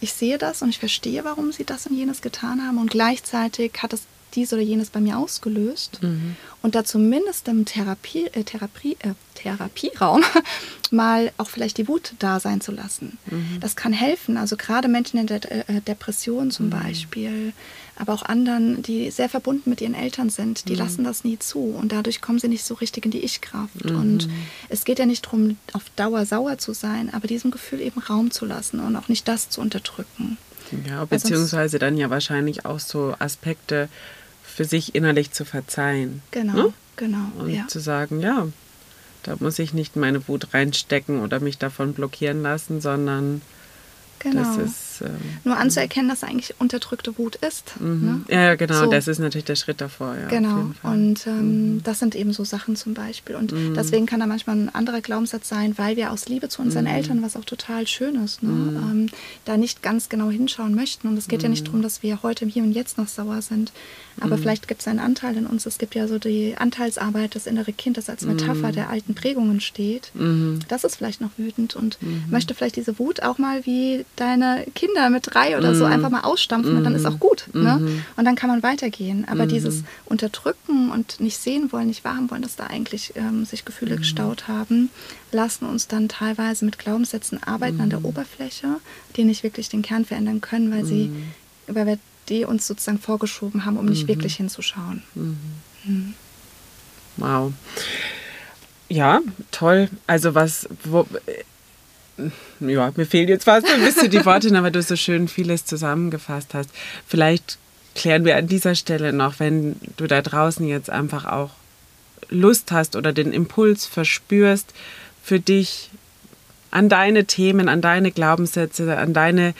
ich sehe das und ich verstehe, warum sie das und jenes getan haben. Und gleichzeitig hat es dies oder jenes bei mir ausgelöst. Mhm. Und da zumindest im Therapie, äh, Therapie, äh, Therapieraum mal auch vielleicht die Wut da sein zu lassen. Mhm. Das kann helfen. Also gerade Menschen in der äh, Depression zum mhm. Beispiel, aber auch anderen, die sehr verbunden mit ihren Eltern sind, die mhm. lassen das nie zu. Und dadurch kommen sie nicht so richtig in die Ich-Kraft. Mhm. Und es geht ja nicht darum, auf Dauer sauer zu sein, aber diesem Gefühl eben Raum zu lassen und auch nicht das zu unterdrücken. Ja, beziehungsweise dann ja wahrscheinlich auch so Aspekte für sich innerlich zu verzeihen. Genau, ne? genau. Und ja. zu sagen, ja, da muss ich nicht meine Wut reinstecken oder mich davon blockieren lassen, sondern Genau. Das ist, ähm, Nur anzuerkennen, dass eigentlich unterdrückte Wut ist. Mhm. Ne? Ja, genau, so. das ist natürlich der Schritt davor. Ja, genau, und ähm, mhm. das sind eben so Sachen zum Beispiel. Und mhm. deswegen kann da manchmal ein anderer Glaubenssatz sein, weil wir aus Liebe zu unseren mhm. Eltern, was auch total schön ist, ne? Mhm. ähm, da nicht ganz genau hinschauen möchten. Und es geht ja nicht mhm. darum, dass wir heute im Hier und Jetzt noch sauer sind. Aber vielleicht gibt es einen Anteil in uns. Es gibt ja so die Anteilsarbeit, das innere Kind, das als Metapher der alten Prägungen steht. Das ist vielleicht noch wütend und möchte vielleicht diese Wut auch mal wie deine Kinder mit drei oder so mhm. einfach mal ausstampfen und dann ist auch mhm. gut. Ne? Mhm. Und dann kann man weitergehen. Aber dieses Unterdrücken und nicht sehen wollen, nicht wahrhaben wollen, dass da eigentlich ähm, sich Gefühle gestaut haben, lassen uns dann teilweise mit Glaubenssätzen arbeiten an der Oberfläche, die nicht wirklich den Kern verändern können, weil sie, weil wir die uns sozusagen vorgeschoben haben, um nicht wirklich hinzuschauen. Mhm. Wow. Ja, toll. Also was, wo, ja, mir fehlen jetzt fast ein bisschen die Worte, aber du so schön vieles zusammengefasst hast. Vielleicht klären wir an dieser Stelle noch, wenn du da draußen jetzt einfach auch Lust hast oder den Impuls verspürst, für dich an deine Themen, an deine Glaubenssätze, an deine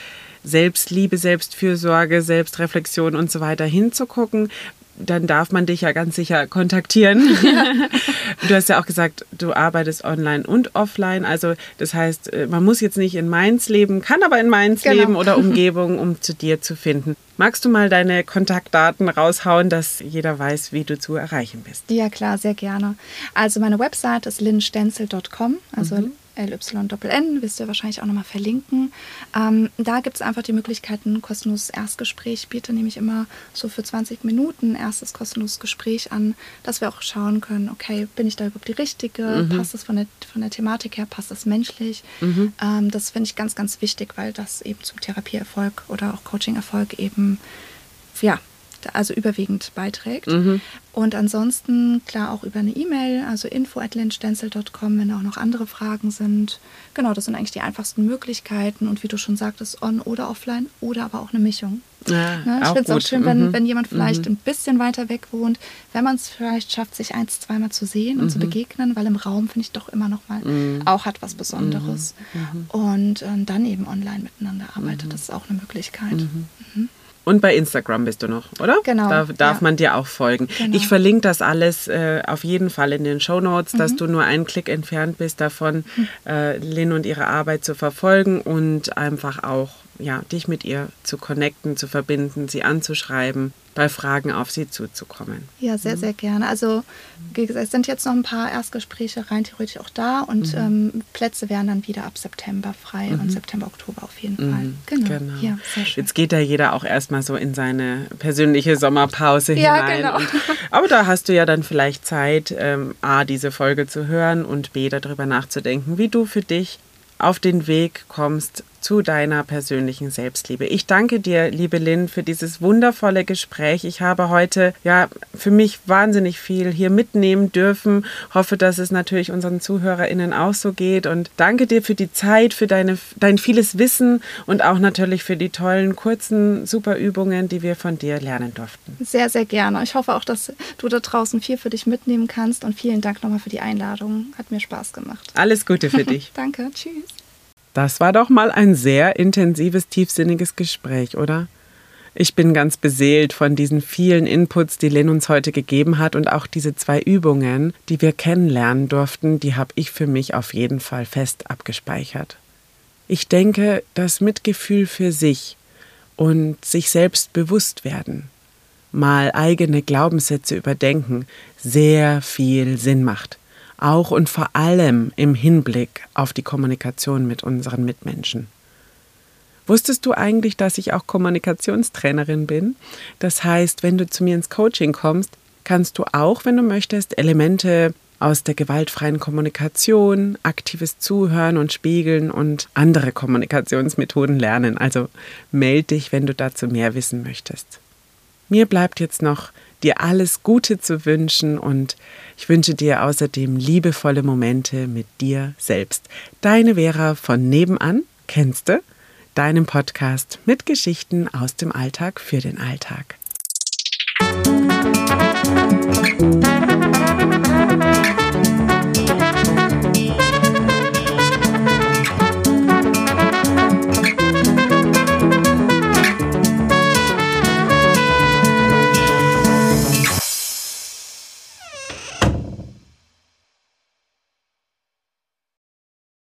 Selbstliebe, Selbstfürsorge, Selbstreflexion und so weiter hinzugucken, dann darf man dich ja ganz sicher kontaktieren. Ja. Du hast ja auch gesagt, du arbeitest online und offline. Also das heißt, äh, man muss jetzt nicht in Mainz leben, kann aber in Mainz genau. leben oder Umgebung, um zu dir zu finden. Magst du mal deine Kontaktdaten raushauen, dass jeder weiß, wie du zu erreichen bist? Ja, klar, sehr gerne. Also meine Website ist linstenzel.com, also mhm. LYNN, wirst du ja wahrscheinlich auch nochmal verlinken. Ähm, da gibt es einfach die Möglichkeit, ein kostenloses Erstgespräch. Ich biete nämlich immer so für 20 Minuten ein erstes kostenloses Gespräch an, dass wir auch schauen können, okay, bin ich da überhaupt die Richtige? Mhm. Passt das von der, von der Thematik her? Passt das menschlich? Mhm. Ähm, das finde ich ganz, ganz wichtig, weil das eben zum Therapieerfolg oder auch Coaching-Erfolg eben, ja, also überwiegend beiträgt. Mhm. Und ansonsten, klar, auch über eine E-Mail, also info.lindstenzel.com, wenn auch noch andere Fragen sind. Genau, das sind eigentlich die einfachsten Möglichkeiten. Und wie du schon sagtest, on oder offline oder aber auch eine Mischung. Ja, ne? Ich finde es auch schön, wenn, mhm. wenn jemand vielleicht mhm. ein bisschen weiter weg wohnt, wenn man es vielleicht schafft, sich ein, zweimal zu sehen und zu mhm. begegnen, weil im Raum finde ich doch immer noch mal mhm. auch hat was Besonderes. Mhm. Und äh, dann eben online miteinander arbeitet, das ist auch eine Möglichkeit. Und bei Instagram bist du noch, oder? Genau. Da darf ja. man dir auch folgen. Genau. Ich verlinke das alles äh, auf jeden Fall in den Show Notes, mhm. dass du nur einen Klick entfernt bist davon, mhm. äh, Lynn und ihre Arbeit zu verfolgen und einfach auch ja, dich mit ihr zu connecten, zu verbinden, sie anzuschreiben, bei Fragen auf sie zuzukommen. Ja, sehr, mhm. sehr gerne. Also, wie gesagt, es sind jetzt noch ein paar Erstgespräche rein theoretisch auch da und mhm. ähm, Plätze wären dann wieder ab September frei mhm. und September, Oktober auf jeden Fall. Mhm. Genau. genau. Ja. Jetzt geht ja jeder auch erstmal so in seine persönliche Sommerpause ja, hinein. Genau. Und, aber da hast du ja dann vielleicht Zeit, ähm, A, diese Folge zu hören und B, darüber nachzudenken, wie du für dich auf den Weg kommst, zu deiner persönlichen Selbstliebe. Ich danke dir, liebe Lynn, für dieses wundervolle Gespräch. Ich habe heute ja für mich wahnsinnig viel hier mitnehmen dürfen. Hoffe, dass es natürlich unseren ZuhörerInnen auch so geht. Und danke dir für die Zeit, für deine, dein vieles Wissen und auch natürlich für die tollen, kurzen, super Übungen, die wir von dir lernen durften. Sehr, sehr gerne. Ich hoffe auch, dass du da draußen viel für dich mitnehmen kannst. Und vielen Dank nochmal für die Einladung. Hat mir Spaß gemacht. Alles Gute für dich. danke. Tschüss. Das war doch mal ein sehr intensives, tiefsinniges Gespräch, oder? Ich bin ganz beseelt von diesen vielen Inputs, die Lynn uns heute gegeben hat und auch diese zwei Übungen, die wir kennenlernen durften, die habe ich für mich auf jeden Fall fest abgespeichert. Ich denke, dass Mitgefühl für sich und sich selbst bewusst werden, mal eigene Glaubenssätze überdenken, sehr viel Sinn macht auch und vor allem im Hinblick auf die Kommunikation mit unseren Mitmenschen. Wusstest du eigentlich, dass ich auch Kommunikationstrainerin bin? Das heißt, wenn du zu mir ins Coaching kommst, kannst du auch, wenn du möchtest, Elemente aus der gewaltfreien Kommunikation, aktives Zuhören und Spiegeln und andere Kommunikationsmethoden lernen. Also melde dich, wenn du dazu mehr wissen möchtest. Mir bleibt jetzt noch dir alles Gute zu wünschen und ich wünsche dir außerdem liebevolle Momente mit dir selbst. Deine Vera von nebenan, kennst du? Deinem Podcast mit Geschichten aus dem Alltag für den Alltag.